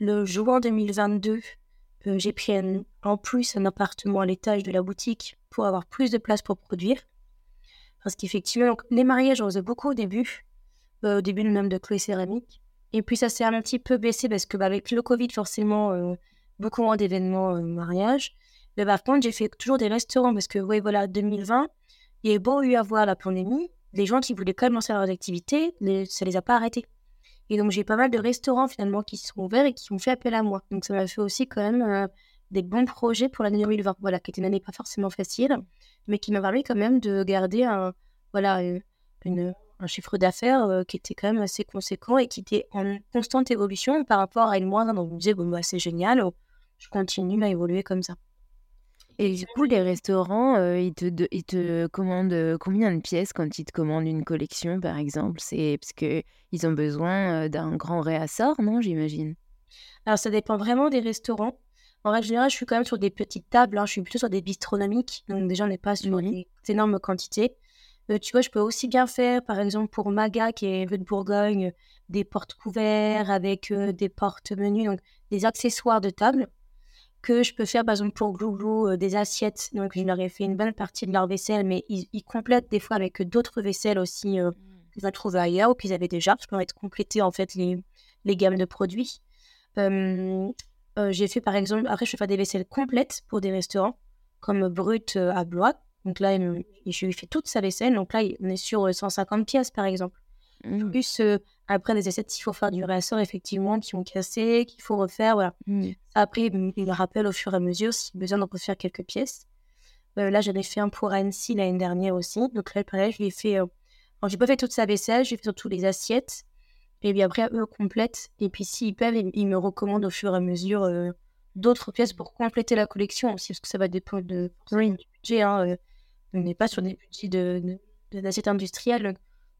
Le juin 2022, euh, j'ai pris en plus un appartement à l'étage de la boutique pour avoir plus de place pour produire. Parce qu'effectivement, les mariages, on faisait beaucoup au début, euh, au début même de Chloé Céramique. Et puis ça s'est un petit peu baissé parce que bah, avec le Covid, forcément, euh, beaucoup moins d'événements mariage. Mais par contre, j'ai fait toujours des restaurants parce que, oui, voilà, 2020, il y a beau eu avoir la pandémie, les gens qui voulaient commencer leurs activités, les, ça les a pas arrêtés. Et donc, j'ai pas mal de restaurants finalement qui sont ouverts et qui ont fait appel à moi. Donc, ça m'a fait aussi quand même euh, des bons projets pour l'année 2020. Voilà, qui était une année pas forcément facile, mais qui m'a permis quand même de garder un, voilà, euh, une, un chiffre d'affaires euh, qui était quand même assez conséquent et qui était en constante évolution par rapport à une moindre. Donc, je me disais, bon, bah, c'est génial, je continue à évoluer comme ça. Et du coup, les restaurants, euh, ils, te, ils te commandent euh, combien de pièces quand ils te commandent une collection, par exemple? C'est parce qu'ils ont besoin d'un grand réassort, non, j'imagine? Alors, ça dépend vraiment des restaurants. En règle générale, je suis quand même sur des petites tables. Hein. Je suis plutôt sur des bistronomiques. Donc, déjà, on n'est pas sur des énormes quantités. Tu vois, je peux aussi bien faire, par exemple, pour Maga, qui est de Bourgogne, des portes couverts avec des portes menus, donc des accessoires de table que je peux faire, par exemple, pour Glouglou, euh, des assiettes. Donc, je leur ai fait une bonne partie de leur vaisselle, mais ils, complètent des fois avec d'autres vaisselles aussi euh, mmh. qu'ils ont trouvé ailleurs ou qu'ils avaient déjà. Je peux être compléter, en fait, les, les gammes de produits. Euh, j'ai fait, par exemple, après, je fais des vaisselles complètes pour des restaurants, comme Brut à Blois. Donc là, je lui fais toute sa vaisselle. Donc là, on est sur 150 pièces, par exemple. Mmh. Plus après, des assiettes, il faut faire du réassort, effectivement, qui ont cassé, qu'il faut refaire. Voilà. Mmh. Après, il rappelle au fur et à mesure s'il a besoin de refaire quelques pièces. Euh, là, j'en ai fait un pour Annecy l'année dernière aussi. Donc là, pareil, je lui ai fait. Euh... Alors, j'ai pas fait toute sa vaisselle, j'ai fait surtout les assiettes. Et puis après, eux complètent. Et puis, s'ils peuvent, ils, me recommandent au fur et à mesure euh, d'autres pièces pour compléter la collection aussi, parce que ça va dépendre de, du budget. Hein, euh. on n'est pas sur des budgets de, de, industrielles.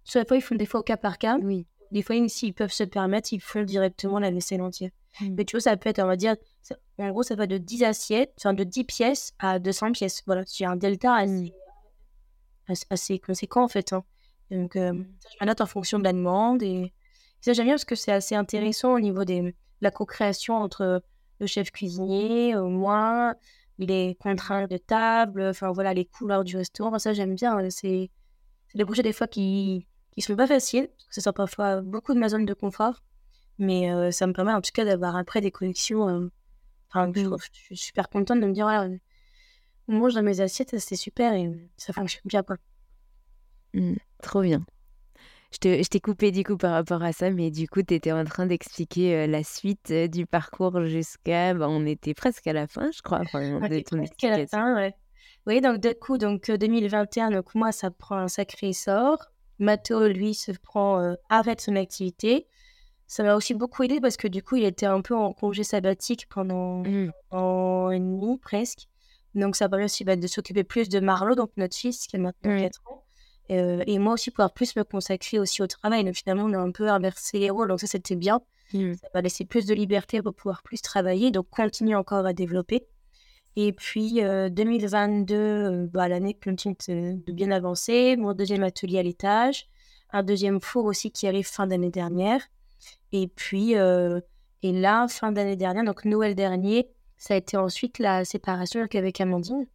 Soit fois, ils font des fois au cas par cas. Oui des fois, s'ils peuvent se permettre, ils font directement la vaisselle entière. Mais tu vois, ça peut être, on va dire, en gros, ça va de 10 assiettes, enfin de 10 pièces à 200 pièces. Voilà, c'est un delta assez, assez, conséquent en fait. Hein. Donc, euh, mmh. je m'adapte en fonction de la demande. Et ça, j'aime bien parce que c'est assez intéressant au niveau de la co-création entre le chef cuisinier, moi, les contraintes de table, enfin voilà, les couleurs du restaurant. ça, j'aime bien. Hein. C'est des projets des fois qui ils sont pas faciles, parce que ça sort parfois beaucoup de ma zone de confort. Mais euh, ça me permet en tout cas d'avoir après des collections. Euh, enfin, je, suis super contente de me dire, voilà, on mange dans mes assiettes, c'est super et ça fonctionne bien. Quoi. Mmh, trop bien. Je t'ai coupé du coup par rapport à ça, mais du coup, tu étais en train d'expliquer la suite du parcours jusqu'à. Bah, on était presque à la fin, je crois, enfin, de ton à la fin, ouais. Oui, donc du coup, donc 2021, donc moi, ça prend un sacré essor. Mathéo, lui, se prend, arrête son activité. Ça m'a aussi beaucoup aidé parce que du coup, il était un peu en congé sabbatique pendant mmh. un an et demi presque. Donc, ça permet aussi bah, de s'occuper plus de Marlo, donc notre fils qui a maintenant 4 ans. Euh, et moi aussi, pouvoir plus me consacrer aussi au travail. Donc, finalement, on a un peu inversé les rôles. Donc, ça, c'était bien. Mmh. Ça m'a laissé plus de liberté pour pouvoir plus travailler. Donc, continuer encore à développer. Et puis, 2022, euh, euh, bah, l'année continue de bien avancer. Mon deuxième atelier à l'étage. Un deuxième four aussi qui arrive fin d'année dernière. Et puis, et là, fin d'année dernière, donc Noël dernier, ça a été ensuite la séparation avec Amandine.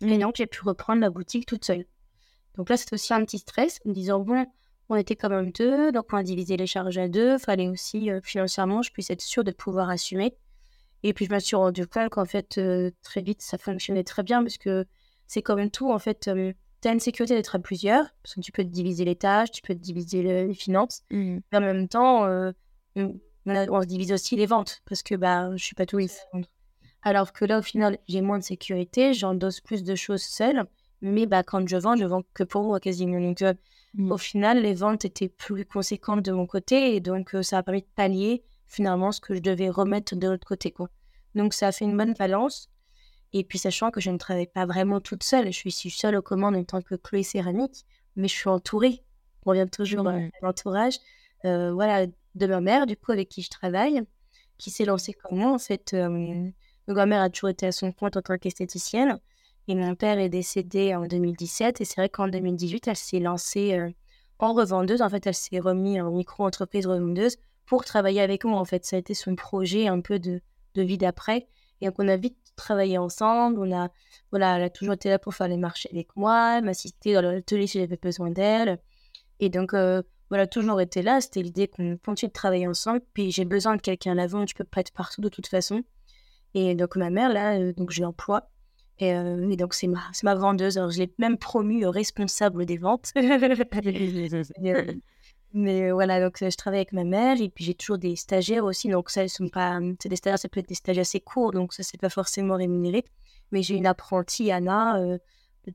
Et mmh. donc, j'ai pu reprendre la boutique toute seule. Donc là, c'était aussi un petit stress, en me disant, bon, on était quand même deux, donc on a divisé les charges à deux. Fallait aussi, euh, financièrement, je puisse être sûre de pouvoir assumer. Et puis, je me suis rendu compte qu'en fait, euh, très vite, ça fonctionnait très bien parce que c'est quand même tout. En fait, euh, tu as une sécurité d'être à plusieurs parce que tu peux te diviser les tâches, tu peux te diviser les finances. Mmh. Mais en même temps, on, se divise aussi les ventes parce que bah, je suis pas tout Alors que là, au final, j'ai moins de sécurité, j'endosse plus de choses seule. Mais bah, quand je vends, je vends que pour moi quasiment. Donc, mmh. au final, les ventes étaient plus conséquentes de mon côté et donc ça a permis de pallier finalement ce que je devais remettre de l'autre côté. Quoi. Donc, ça a fait une bonne balance. Et puis, sachant que je ne travaille pas vraiment toute seule, je suis seule aux commandes en tant que Chloé Céramique, mais je suis entourée. On revient toujours à l'entourage. voilà, de ma mère, du coup, avec qui je travaille, qui s'est lancée comme moi. En fait, ma mère a toujours été à son compte en tant qu'esthéticienne. Et mon père est décédé en 2017. Et c'est vrai qu'en 2018, elle s'est lancée euh, en revendeuse. En fait, elle s'est remise en micro-entreprise revendeuse pour travailler avec moi. En fait, ça a été son projet un peu de, de vie d'après. Et donc, on a vite travaillé ensemble. On a, voilà, elle a toujours été là pour faire les marchés avec moi, m'assister dans l'atelier si j'avais besoin d'elle. Et donc, euh, voilà, toujours été là. C'était l'idée qu'on continue de travailler ensemble. Puis, j'ai besoin de quelqu'un à l'avant. Je peux pas être partout de toute façon. Et donc, ma mère, là, euh, donc je l'emploie et, euh, et, donc, c'est ma, ma vendeuse. Alors, je l'ai même promue responsable des ventes. mais euh, voilà, donc je travaille avec ma mère et puis j'ai toujours des stagiaires aussi. Donc, ça, sont pas. Des stagiaires, ça peut être des stagiaires assez courts, donc ça, c'est pas forcément rémunéré. Mais j'ai une apprentie, Anna, euh,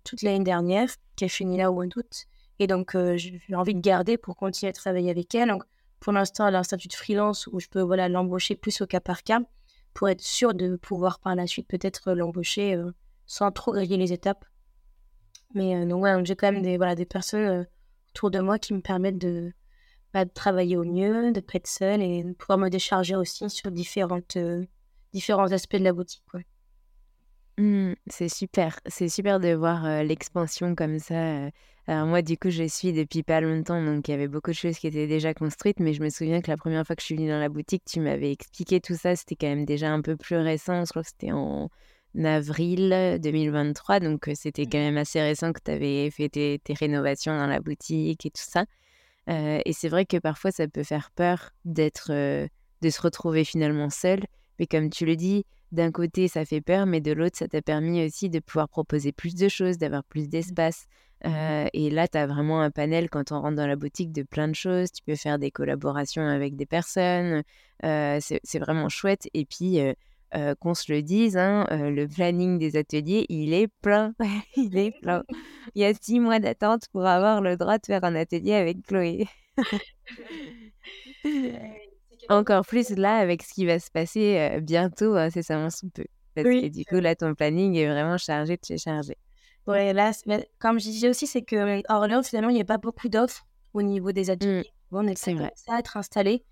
toute l'année dernière, qui a fini là au mois d'août. Et donc, j'ai envie de garder pour continuer à travailler avec elle. Donc, pour l'instant, elle a un statut de freelance où je peux voilà, l'embaucher plus au cas par cas pour être sûre de pouvoir par la suite peut-être l'embaucher sans trop griller les étapes. Mais euh, j'ai quand même des, voilà, des personnes euh, autour de moi qui me permettent de, bah, travailler au mieux, de pas être seule et de pouvoir me décharger aussi sur différentes, euh, différents aspects de la boutique. Ouais. Mmh, c'est super, c'est super de voir l'expansion comme ça. Alors moi, du coup, je suis depuis pas longtemps, donc il y avait beaucoup de choses qui étaient déjà construites, mais je me souviens que la première fois que je suis venue dans la boutique, tu m'avais expliqué tout ça, c'était quand même déjà un peu plus récent, je crois que c'était en avril 2023, donc c'était quand mmh. même assez récent que tu avais fait tes, rénovations dans la boutique et tout ça. et c'est vrai que parfois ça peut faire peur d'être, de se retrouver finalement seul, mais comme tu le dis, d'un côté ça fait peur, mais de l'autre ça t'a permis aussi de pouvoir proposer plus de choses, d'avoir plus mmh. d'espace. Mmh et là, tu as vraiment un panel quand on rentre dans la boutique de plein de choses. Tu peux faire des collaborations avec des personnes. c'est vraiment chouette. Et puis, euh, qu'on se le dise, hein, euh, le planning des ateliers, il est plein. il est plein. Il y a six mois d'attente pour avoir le droit de faire un atelier avec Chloé. Encore plus là avec ce qui va se passer euh, bientôt, incessamment sous peu. Parce que du coup, là, ton planning est vraiment chargé de chez chargé. Ouais, là, comme je disais aussi, c'est que Orléans, finalement, il n'y a pas beaucoup d'offres au niveau des mmh. ateliers. Bon, on est, c'est vrai. à être installé.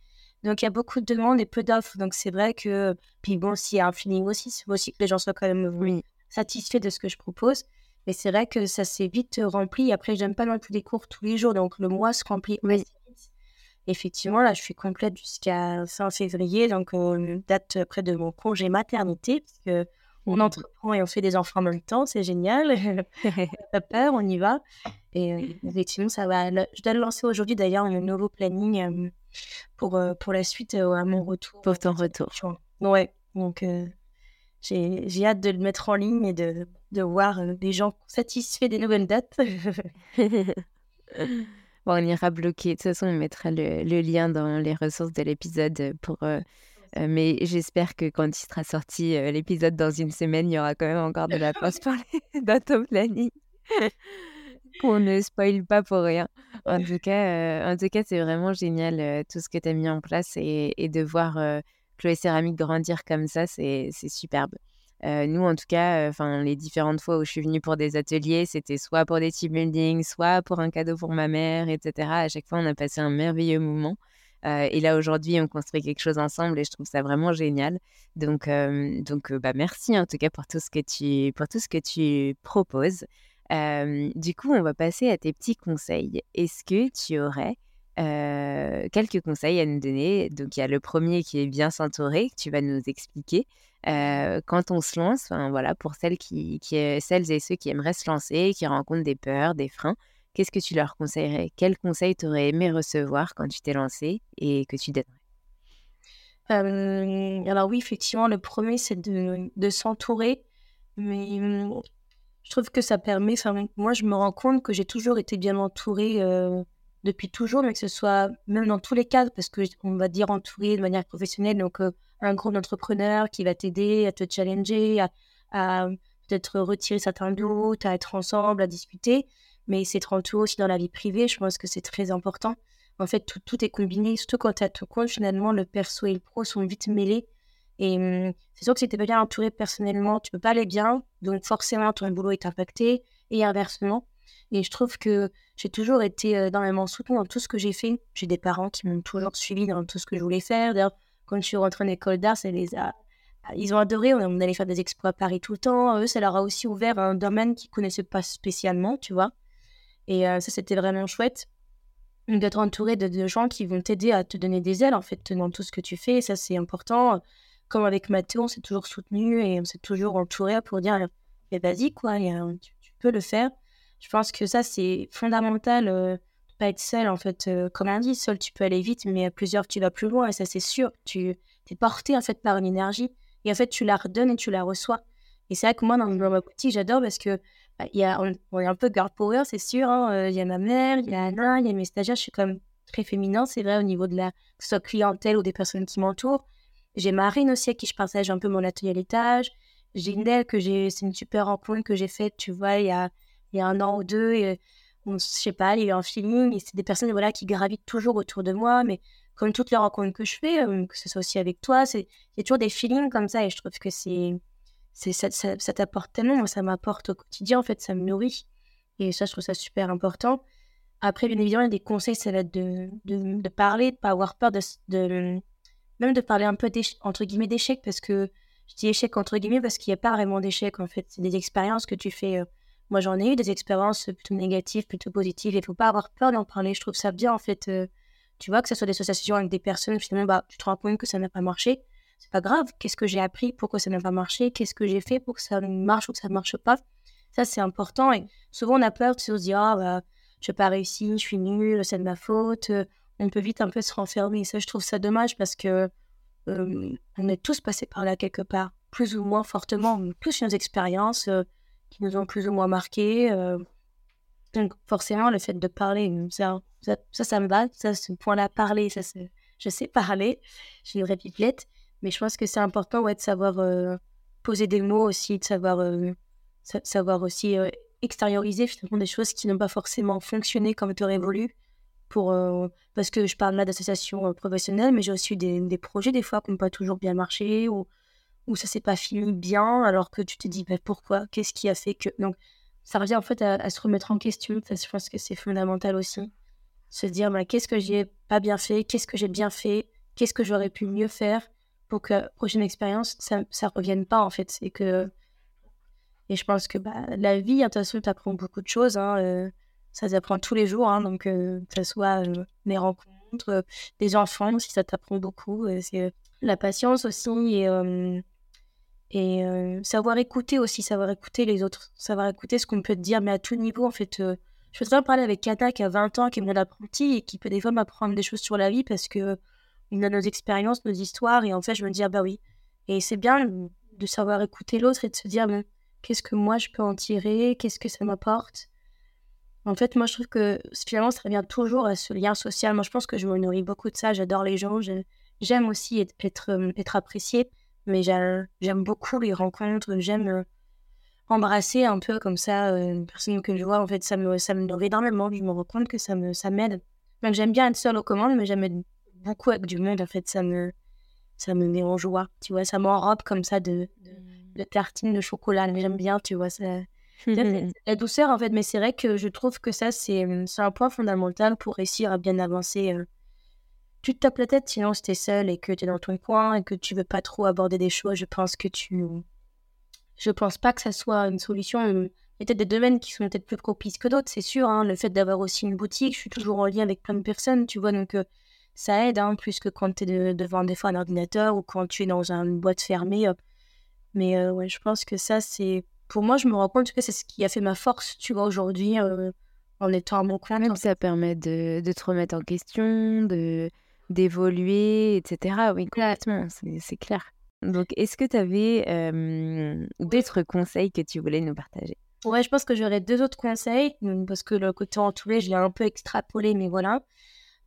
Donc, il y a beaucoup de demandes et peu d'offres. Donc, c'est vrai que. Puis bon, s'il y a un feeling aussi, c'est aussi que les gens soient quand même satisfaits de ce que je propose. Mais c'est vrai que ça s'est vite rempli. Après, je n'aime pas non plus des cours tous les jours. Donc, le mois se remplit oui. Effectivement, là, je suis complète jusqu'à fin février. Donc, on date près de mon congé maternité. Parce que on mmh. entreprend et on fait des enfants en même temps. C'est génial. pas peur, on y va. Et euh, effectivement, ça va. Je dois le lancer aujourd'hui d'ailleurs, un nouveau planning euh, pour, euh, pour la suite à mon retour. Pour ton retour. Ouais, donc j'ai hâte de le mettre en ligne et de, de voir des gens satisfaits des nouvelles dates. Bon, on ira bloquer. De toute façon, on mettra le, lien dans les ressources de l'épisode pour. mais j'espère que quand il sera sorti l'épisode dans une semaine, il y aura quand même encore de la place pour les dates planning. Qu'on ne spoil pas pour rien. En tout cas, cas, c'est vraiment génial tout ce que tu as mis en place et, de voir Chloé Céramique grandir comme ça, c'est superbe. Euh, nous, en tout cas, enfin les différentes fois où je suis venue pour des ateliers, c'était soit pour des team building, soit pour un cadeau pour ma mère, etc. À chaque fois, on a passé un merveilleux moment. Euh, et là, aujourd'hui, on construit quelque chose ensemble et je trouve ça vraiment génial. Donc, donc bah, merci en tout cas pour tout ce que tu, pour tout ce que tu proposes. Du coup, on va passer à tes petits conseils. Est-ce que tu aurais quelques conseils à nous donner? Donc, il y a le premier qui est bien s'entourer, que tu vas nous expliquer. quand on se lance, voilà, pour celles, qui, celles et ceux qui aimeraient se lancer, qui rencontrent des peurs, des freins, qu'est-ce que tu leur conseillerais? Quels conseils tu aurais aimé recevoir quand tu t'es lancé et que tu donnerais? Alors oui, effectivement, le premier, c'est de, de s'entourer. Mais mmh, je trouve que ça permet, moi, je me rends compte que j'ai toujours été bien entourée depuis toujours, mais que ce soit même dans tous les cadres, parce que on va dire entouré de manière professionnelle, donc un groupe d'entrepreneurs qui va t'aider à te challenger, à, peut-être retirer certains doutes, à être ensemble, à discuter, mais c'est être entouré aussi dans la vie privée, je pense que c'est très important. En fait, tout, est combiné, surtout quand tu as tout compte, finalement, le perso et le pro sont vite mêlés. Et hum, c'est sûr que si tu n'es pas bien entouré personnellement, tu peux pas aller bien, donc forcément ton boulot est impacté, et inversement. Et je trouve que j'ai toujours été euh, énormément soutenue dans tout ce que j'ai fait. J'ai des parents qui m'ont toujours suivi dans tout ce que je voulais faire. D'ailleurs, quand je suis rentrée en école d'art, ça les a... ils ont adoré. On allait faire des expos à Paris tout le temps. Eux, ça leur a aussi ouvert un domaine qu'ils ne connaissaient pas spécialement, tu vois. Et euh, ça, c'était vraiment chouette d'être entouré de, gens qui vont t'aider à te donner des ailes, en fait, dans tout ce que tu fais. ça, c'est important. Comme avec Mathéo, on s'est toujours soutenu et on s'est toujours entouré pour dire, vas-y, quoi, tu, peux le faire je pense que ça, c'est fondamental euh, de pas être seul, en fait. Euh, comme on dit, seul, tu peux aller vite, mais à plusieurs, tu vas plus loin, et ça, c'est sûr. Tu es porté, en fait, par une énergie, et en fait, tu la redonnes et tu la reçois. Et c'est vrai que moi, dans, ma boutique, j'adore parce que bah, y a, on, est un peu girl power, c'est sûr. Hein, euh, il y a ma mère, il y a Anna, il y a mes stagiaires. Je suis comme très féminin, c'est vrai, au niveau de la soit clientèle ou des personnes qui m'entourent. J'ai Marine aussi, à qui je partage un peu mon atelier à l'étage. J'ai Nel, que j'ai, c'est une super rencontre que j'ai faite, tu vois, il y a il y a un an ou deux. Et, on, je sais pas, il y a eu un feeling. Et c'est des personnes voilà, qui gravitent toujours autour de moi. Mais comme toutes les rencontres que je fais, euh, que ce soit aussi avec toi, il y a toujours des feelings comme ça. Et je trouve que c'est, c'est ça, ça, t'apporte tellement. ça m'apporte au quotidien. En fait, ça me nourrit. Et ça, je trouve ça super important. Après, bien évidemment, il y a des conseils, ça va être de, de, de parler, de ne pas avoir peur de, de, même de parler un peu entre guillemets d'échecs, parce que je dis échec entre guillemets parce qu'il n'y a pas vraiment d'échec en fait. C'est des expériences que tu fais euh, moi, j'en ai eu des expériences plutôt négatives, plutôt positives. Il faut pas avoir peur d'en parler. Je trouve ça bien, en fait. Euh, tu vois, que ce soit des associations avec des personnes, finalement, bah, tu te rends compte que ça n'a pas marché. C'est pas grave. Qu'est-ce que j'ai appris Pourquoi ça n'a pas marché? Qu'est-ce que j'ai fait pour que ça marche ou que ça ne marche pas? Ça, c'est important. Et souvent, on a peur de se dire, ah, bah, je n'ai pas réussi, je suis nulle, c'est de ma faute. On peut vite un peu se renfermer. ça, je trouve ça dommage parce que euh, on est tous passés par là quelque part, plus ou moins fortement, plus nos expériences. Euh, qui nous ont plus ou moins marqué. Euh. donc forcément, le fait de parler, ça, ça, me va. Ça, ce point-là, parler, ça, je sais parler. J'ai une vraie pipelette. Mais je pense que c'est important de savoir euh, poser des mots aussi, de savoir, savoir aussi extérioriser finalement des choses qui n'ont pas forcément fonctionné comme tu aurais voulu. Pour, parce que je parle là d'associations professionnelles, mais j'ai aussi des, projets des fois qui n'ont pas toujours bien marché ou ou ça s'est pas fini bien, alors que tu te dis bah, pourquoi, qu'est-ce qui a fait que. Donc, ça revient en fait à, se remettre en question. je pense que c'est fondamental aussi. Se dire bah, qu'est-ce que j'ai pas bien fait, qu'est-ce que j'ai bien fait, qu'est-ce que j'aurais pu mieux faire pour que prochaine expérience, ça ne revienne pas en fait? C'est que. Et je pense que bah, la vie, attention, tu apprends beaucoup de choses. Hein, euh, ça s'apprend tous les jours. Hein, donc, euh, que ce soit les rencontres, des enfants, si ça t'apprend beaucoup. c'est la patience aussi et et savoir écouter aussi, savoir écouter les autres, savoir écouter ce qu'on peut te dire, mais à tout niveau, en fait. Je voudrais parler avec Kata qui a 20 ans, qui est mon apprenti et qui peut des fois m'apprendre des choses sur la vie parce que a nos expériences, nos histoires, et en fait, je me dis, ah bah oui. Et c'est bien de savoir écouter l'autre et de se dire qu'est-ce que moi je peux en tirer, qu'est-ce que ça m'apporte? En fait, moi je trouve que finalement ça revient toujours à ce lien social. Moi je pense que je me nourris beaucoup de ça, j'adore les gens, j'aime aussi être, être, être appréciée, mais j'aime beaucoup les rencontres, j'aime embrasser un peu comme ça euh, une personne que je vois. En fait, ça me, ça me nourrit énormément. Je me rends compte que ça me, ça m'aide. Même j'aime bien être seule aux commandes, mais j'aime être beaucoup avec du monde. En fait, ça me, ça me met en joie. Tu vois, ça m'enrobe comme ça de, de, tartines de chocolat. J'aime bien, tu vois, ça. La douceur, en fait, mais c'est vrai que je trouve que ça, c'est un point fondamental pour réussir à bien avancer. Euh. Tu te tapes la tête, sinon, si t'es seule et que tu es dans ton coin et que tu veux pas trop aborder des choses, je pense que tu, je pense pas que ça soit une solution. Il y a peut-être des domaines qui sont peut-être plus propices que d'autres, c'est sûr. Hein. Le fait d'avoir aussi une boutique, je suis toujours en lien avec plein de personnes, tu vois, donc euh, ça aide, hein, plus que quand tu es devant des fois un ordinateur ou quand tu es dans une boîte fermée. Mais euh, ouais, je pense que ça, c'est. Pour moi, je me rends compte que c'est ce qui a fait ma force, tu vois, aujourd'hui, euh, en étant à mon compte. Ça permet de, de, te remettre en question, de d'évoluer, etc. Oui, complètement, c'est clair. Donc, est-ce que tu avais d'autres conseils que tu voulais nous partager? Ouais, je pense que j'aurais deux autres conseils, parce que le côté entouré, je l'ai un peu extrapolé, mais voilà.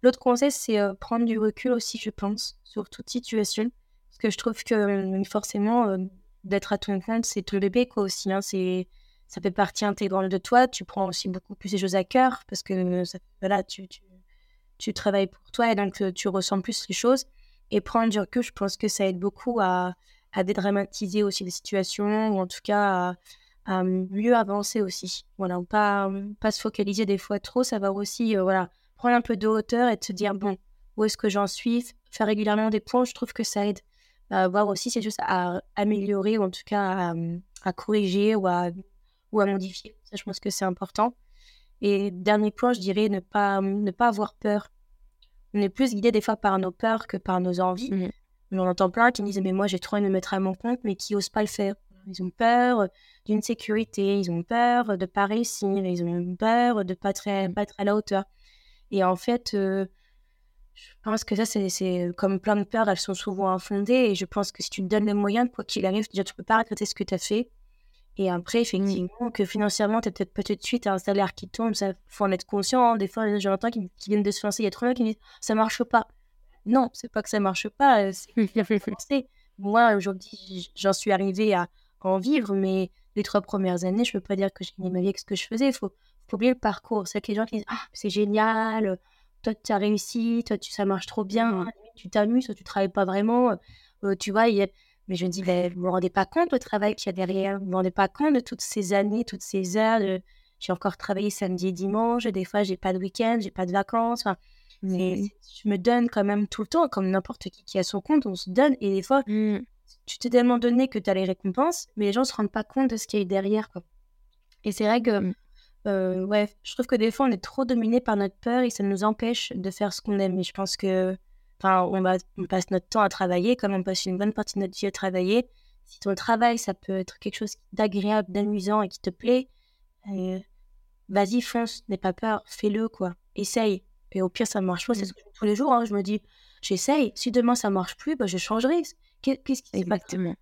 L'autre conseil, c'est prendre du recul aussi, je pense, sur toute situation. Parce que je trouve que forcément, d'être à ton compte, c'est ton bébé, quoi, aussi. Hein, c'est ça fait partie intégrante de toi. Tu prends aussi beaucoup plus les choses à cœur parce que voilà, tu, tu, travailles pour toi et donc tu ressens plus les choses. Et prendre du recul, je pense que ça aide beaucoup à, à dédramatiser aussi les situations, ou en tout cas à, mieux avancer aussi. Voilà, pas, pas se focaliser des fois trop, ça va aussi euh, voilà, prendre un peu de hauteur et te dire, bon, où est-ce que j'en suis? Faire régulièrement des points, je trouve que ça aide voir aussi c'est juste à améliorer, ou en tout cas à, à corriger ou à, ou à modifier. Ça, je pense que c'est important. Et dernier point, je dirais ne pas, ne pas avoir peur on est plus guidé des fois par nos peurs que par nos envies. Mmh. On entend plein qui disent Mais moi, j'ai trop envie de me mettre à mon compte, mais qui n'osent pas le faire. Ils ont peur d'une sécurité, ils ont peur de ne pas réussir, ils ont peur de ne pas, pas, être à la hauteur. Et en fait, euh, je pense que ça, c'est comme plein de peurs, elles sont souvent infondées. Et je pense que si tu te donnes les moyens, quoi qu'il arrive, déjà, tu ne peux pas regretter ce que tu as fait. Et après, effectivement, que financièrement, tu peut-être pas tout de suite un salaire qui tombe, ça faut en être conscient. Hein. Des fois, j'entends qui, qui viennent de se lancer il y a mois qui disent ça marche pas. Non, c'est pas que ça marche pas, euh, c'est qu'il. Moi, aujourd'hui, j'en suis arrivée à en vivre, mais les trois premières années, je peux pas dire que j'ai gagné ma vie avec ce que je faisais. Il faut, faut oublier le parcours. C'est que les gens qui disent Ah, c'est génial, toi, tu as réussi, toi, tu, ça marche trop bien, tu t'amuses, tu travailles pas vraiment. Euh, tu vois, a mais je me dis, ben, vous ne vous rendez pas compte du travail qu'il y a derrière. Vous ne vous rendez pas compte de toutes ces années, toutes ces heures. J'ai encore travaillé samedi et dimanche. Des fois, j'ai pas de week-end, j'ai pas de vacances. mais je me donne quand même tout le temps, comme n'importe qui qui a son compte, on se donne. Et des fois, mmh. tu t'es tellement donné que tu as les récompenses, mais les gens ne se rendent pas compte de ce qu'il y a derrière. Quoi. Et c'est vrai que, mmh. Euh, ouais, je trouve que des fois, on est trop dominé par notre peur et ça nous empêche de faire ce qu'on aime. Et je pense que on, passe notre temps à travailler, comme on passe une bonne partie de notre vie à travailler. Si ton travail, ça peut être quelque chose d'agréable, d'amusant et qui te plaît, euh, vas-y, fonce, n'aie pas peur, fais-le, quoi. Essaye. Et au pire, ça ne marche pas. C'est mmh. ce que je fais tous les jours. Hein. Je me dis, j'essaye. Si demain, ça ne marche plus, bah, je changerai. Qu'est-ce qui Exactement.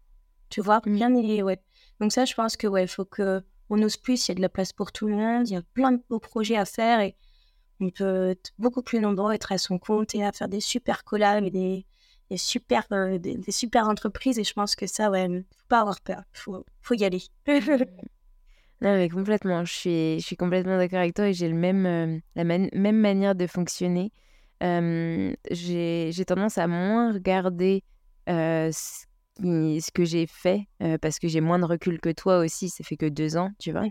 Tu vois, bien et ouais. Donc ça, je pense que ouais, il faut que on ose plus. Il y a de la place pour tout le monde. Il y a plein de beaux projets à faire et on peut être beaucoup plus nombreux, être à son compte et à faire des super collabs et des, super, euh, des, super entreprises. Et je pense que ça, ouais, faut pas avoir peur. Faut, faut y aller. non, mais complètement. Je suis, je suis complètement d'accord avec toi et j'ai le même, euh, la même manière de fonctionner. Euh, j'ai tendance à moins regarder ce, ce, que j'ai fait parce que j'ai moins de recul que toi aussi. Ça fait que deux ans, tu vois.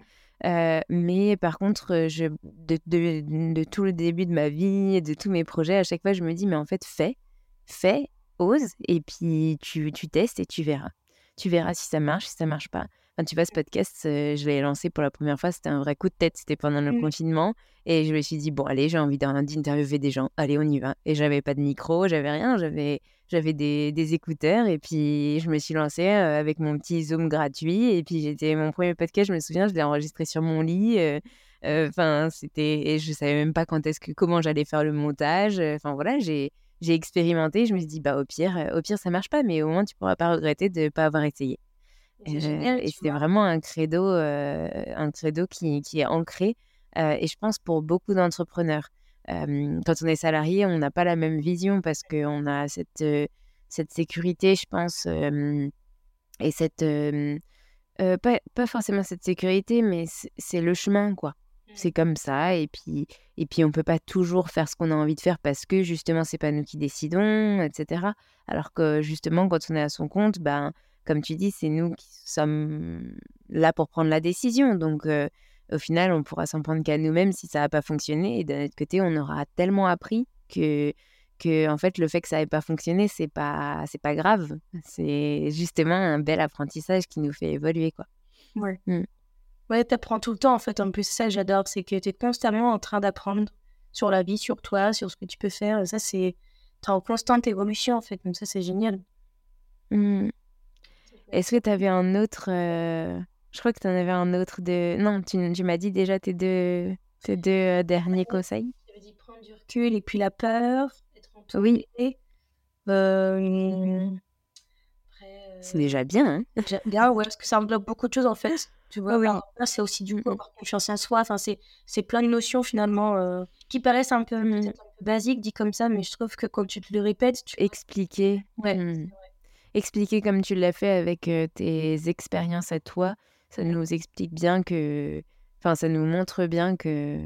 Euh, mais par contre, je, de, de, tout le début de ma vie, et de tous mes projets, à chaque fois, je me dis, mais en fait, fais, fais, ose, et puis tu, tu testes et tu verras. Tu verras si ça marche, si ça marche pas. Enfin, tu vois, ce podcast, je l'ai lancé pour la première fois, c'était un vrai coup de tête, c'était pendant le mmh. confinement. Et je me suis dit, bon, allez, j'ai envie d'interviewer des gens, allez, on y va. Et j'avais pas de micro, j'avais rien, j'avais j'avais des, des, écouteurs et puis je me suis lancée avec mon petit Zoom gratuit. Et puis j'étais mon premier podcast, je me souviens, je l'ai enregistré sur mon lit. Enfin, c'était et je savais même pas quand est-ce que comment j'allais faire le montage. Enfin voilà, j'ai j'ai expérimenté. Je me suis dit bah au pire, au pire ça marche pas, mais au moins tu pourras pas regretter de pas avoir essayé. Et, c'est vraiment un credo, un credo qui, qui est ancré. et je pense pour beaucoup d'entrepreneurs. quand on est salarié, on n'a pas la même vision parce qu'on a cette, cette sécurité, je pense, et cette... pas, pas, forcément cette sécurité, mais c'est le chemin, quoi. Mmh. C'est comme ça, et puis, et puis on peut pas toujours faire ce qu'on a envie de faire parce que justement, c'est pas nous qui décidons, etc. Alors que justement, quand on est à son compte, ben, comme tu dis, c'est nous qui sommes là pour prendre la décision. Donc, au final, on pourra s'en prendre qu'à nous-mêmes si ça n'a pas fonctionné. Et d'un autre côté, on aura tellement appris que, que en fait, le fait que ça n'ait pas fonctionné, c'est pas, c'est pas grave. C'est justement un bel apprentissage qui nous fait évoluer, quoi. Ouais. Mmh. Ouais, t'apprends tout le temps, en fait. En plus, ça, j'adore. C'est que tu es constamment en train d'apprendre sur la vie, sur toi, sur ce que tu peux faire. Ça, c'est... T'es en constante évolution, en fait. Donc ça, c'est génial. Mmh. Est-ce que tu avais un autre. Euh, je crois que tu en avais un autre de. Non, tu, tu m'as dit déjà tes deux, tes deux euh, derniers conseils. J'avais dit prendre du recul et puis la peur, être Oui. Euh, c'est déjà bien. Hein bien, ouais, parce que ça englobe beaucoup de choses en fait. Tu vois, oui. c'est aussi du coup confiance en soi. Enfin, c'est, plein de notions finalement qui paraissent un peu, mmh. un peu, basiques dit comme ça, mais je trouve que quand tu te le répètes, tu expliquer. Ouais. Expliquer comme tu l'as fait avec tes expériences à toi, ça nous explique bien que, enfin, ça nous montre bien que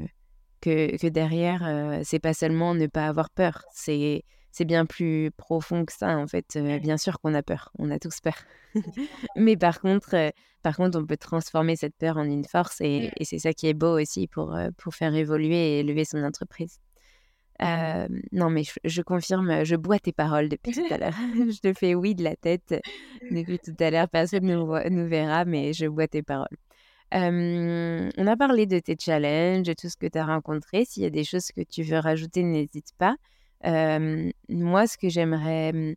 que, que derrière, c'est pas seulement ne pas avoir peur, c'est c'est bien plus profond que ça en fait. bien sûr qu'on a peur, on a tous peur, mais par contre, par contre, on peut transformer cette peur en une force et, et c'est ça qui est beau aussi pour pour faire évoluer et élever son entreprise non, mais je, confirme, je bois tes paroles depuis tout à l'heure. je te fais oui de la tête depuis tout à l'heure. Personne ne nous, nous, verra, mais je bois tes paroles. on a parlé de tes challenges, de tout ce que tu as rencontré. S'il y a des choses que tu veux rajouter, n'hésite pas. moi, ce que j'aimerais,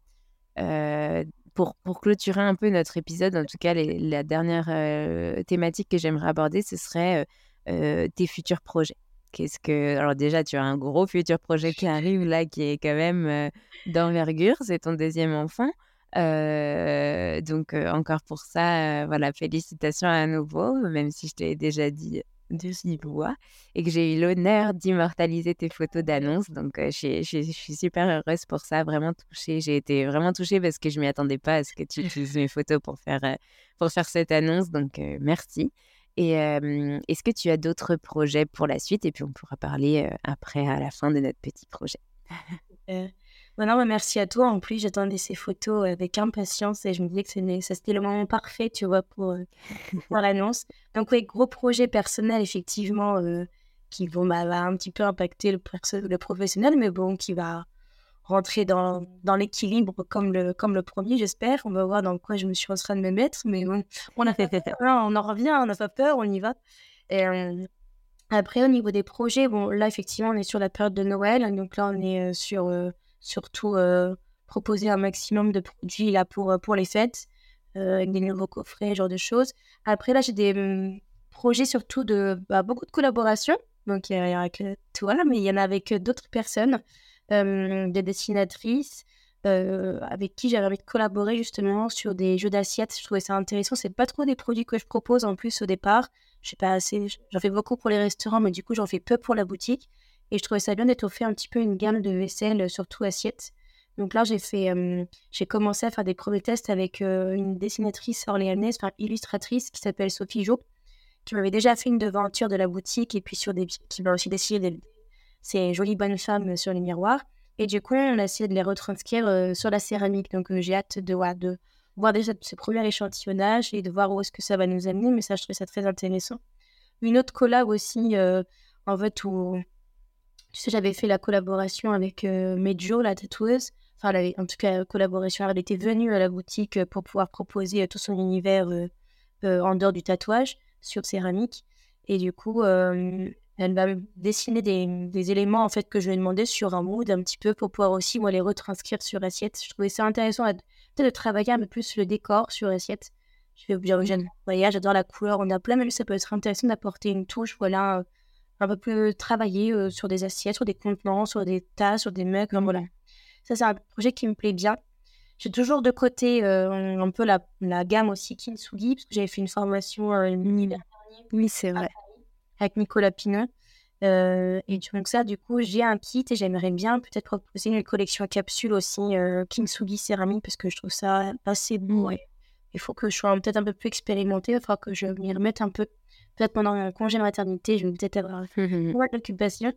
pour, pour, clôturer un peu notre épisode, en tout cas, la dernière thématique que j'aimerais aborder, ce serait tes futurs projets. Qu'est-ce que. Alors, déjà, tu as un gros futur projet qui arrive là, qui est quand même d'envergure. C'est ton deuxième enfant. donc, encore pour ça, voilà, félicitations à nouveau, même si je t'ai déjà dit de voix et que j'ai eu l'honneur d'immortaliser tes photos d'annonce. Donc, je, suis super heureuse pour ça, vraiment touchée. J'ai été vraiment touchée parce que je ne m'y attendais pas à ce que tu utilises mes photos pour faire, pour faire cette annonce. Donc, merci. Et est-ce que tu as d'autres projets pour la suite? Et puis on pourra parler après, à la fin de notre petit projet. Maintenant, bah, merci à toi. En plus, j'attendais ces photos avec impatience et je me disais que c'était le moment parfait, tu vois, pour, pour l'annonce. Donc, oui, gros projet personnel, effectivement, qui vont bah, va un petit peu impacter le, le professionnel, mais bon, qui va rentrer dans, dans l'équilibre comme le, comme le premier, j'espère. On va voir dans quoi je me suis en train de me mettre. Mais bon, on, a fait, on en revient, on n'a pas peur, on y va. Et, euh, après, au niveau des projets, bon, là, effectivement, on est sur la période de Noël. Donc là, on est euh, sur euh, surtout proposer un maximum de produits là, pour, pour les fêtes, avec des nouveaux coffrets, genre de choses. Après, là, j'ai des hum, projets surtout de bah, beaucoup de collaborations. Donc, il y a avec toi, mais il y en a avec d'autres personnes des dessinatrices avec qui j'avais envie de collaborer justement sur des jeux d'assiettes. Je trouvais ça intéressant. C'est pas trop des produits que je propose en plus au départ. Je pas assez. J'en fais beaucoup pour les restaurants, mais du coup j'en fais peu pour la boutique. Et je trouvais ça bien d'étoffer un petit peu une gamme de vaisselle, surtout assiettes. Donc là, j'ai fait, j'ai commencé à faire des premiers tests avec une dessinatrice orléanaise, enfin illustratrice qui s'appelle Sophie Jo, qui m'avait déjà fait une devanture de la boutique et puis sur des, qui m'a aussi dessiné des, ces jolies bonnes femmes sur les miroirs. Et du coup, on a essayé de les retranscrire euh, sur la céramique. Donc, euh, j'ai hâte de, de voir déjà ce premier échantillonnage et de voir où est-ce que ça va nous amener. Mais ça, je trouve ça très intéressant. Une autre collab aussi, euh, en fait, où tu sais, j'avais fait la collaboration avec Medjo, la tatoueuse. Enfin, en tout cas, collaboration. Elle était venue à la boutique pour pouvoir proposer tout son univers en dehors du tatouage sur céramique. Et du coup, elle va dessiner des, éléments en fait que je lui ai demandé sur un mood un petit peu pour pouvoir aussi moi les retranscrire sur assiette. Je trouvais ça intéressant de travailler un peu plus le décor sur assiette. Je fais bien voyage, j'adore la couleur, on a plein, mais ça peut être intéressant d'apporter une touche, voilà, un peu plus travailler euh, sur des assiettes, sur des contenants, sur des tas, sur des mugs, voilà. Ça c'est un projet qui me plaît bien. j'ai toujours de côté un peu la, la, gamme aussi Kintsugi, parce que j'avais fait une formation euh, Oui, c'est vrai. Avec Nicolas Pinot. et donc ça, du coup, j'ai un kit et j'aimerais bien peut-être proposer une collection capsule aussi Kintsugi céramique parce que je trouve ça assez beau. Il faut que je sois peut-être un peu plus expérimentée. Il faudra que je m'y remette un peu. Peut-être pendant un congé de maternité, je vais peut-être avoir une d'occupation.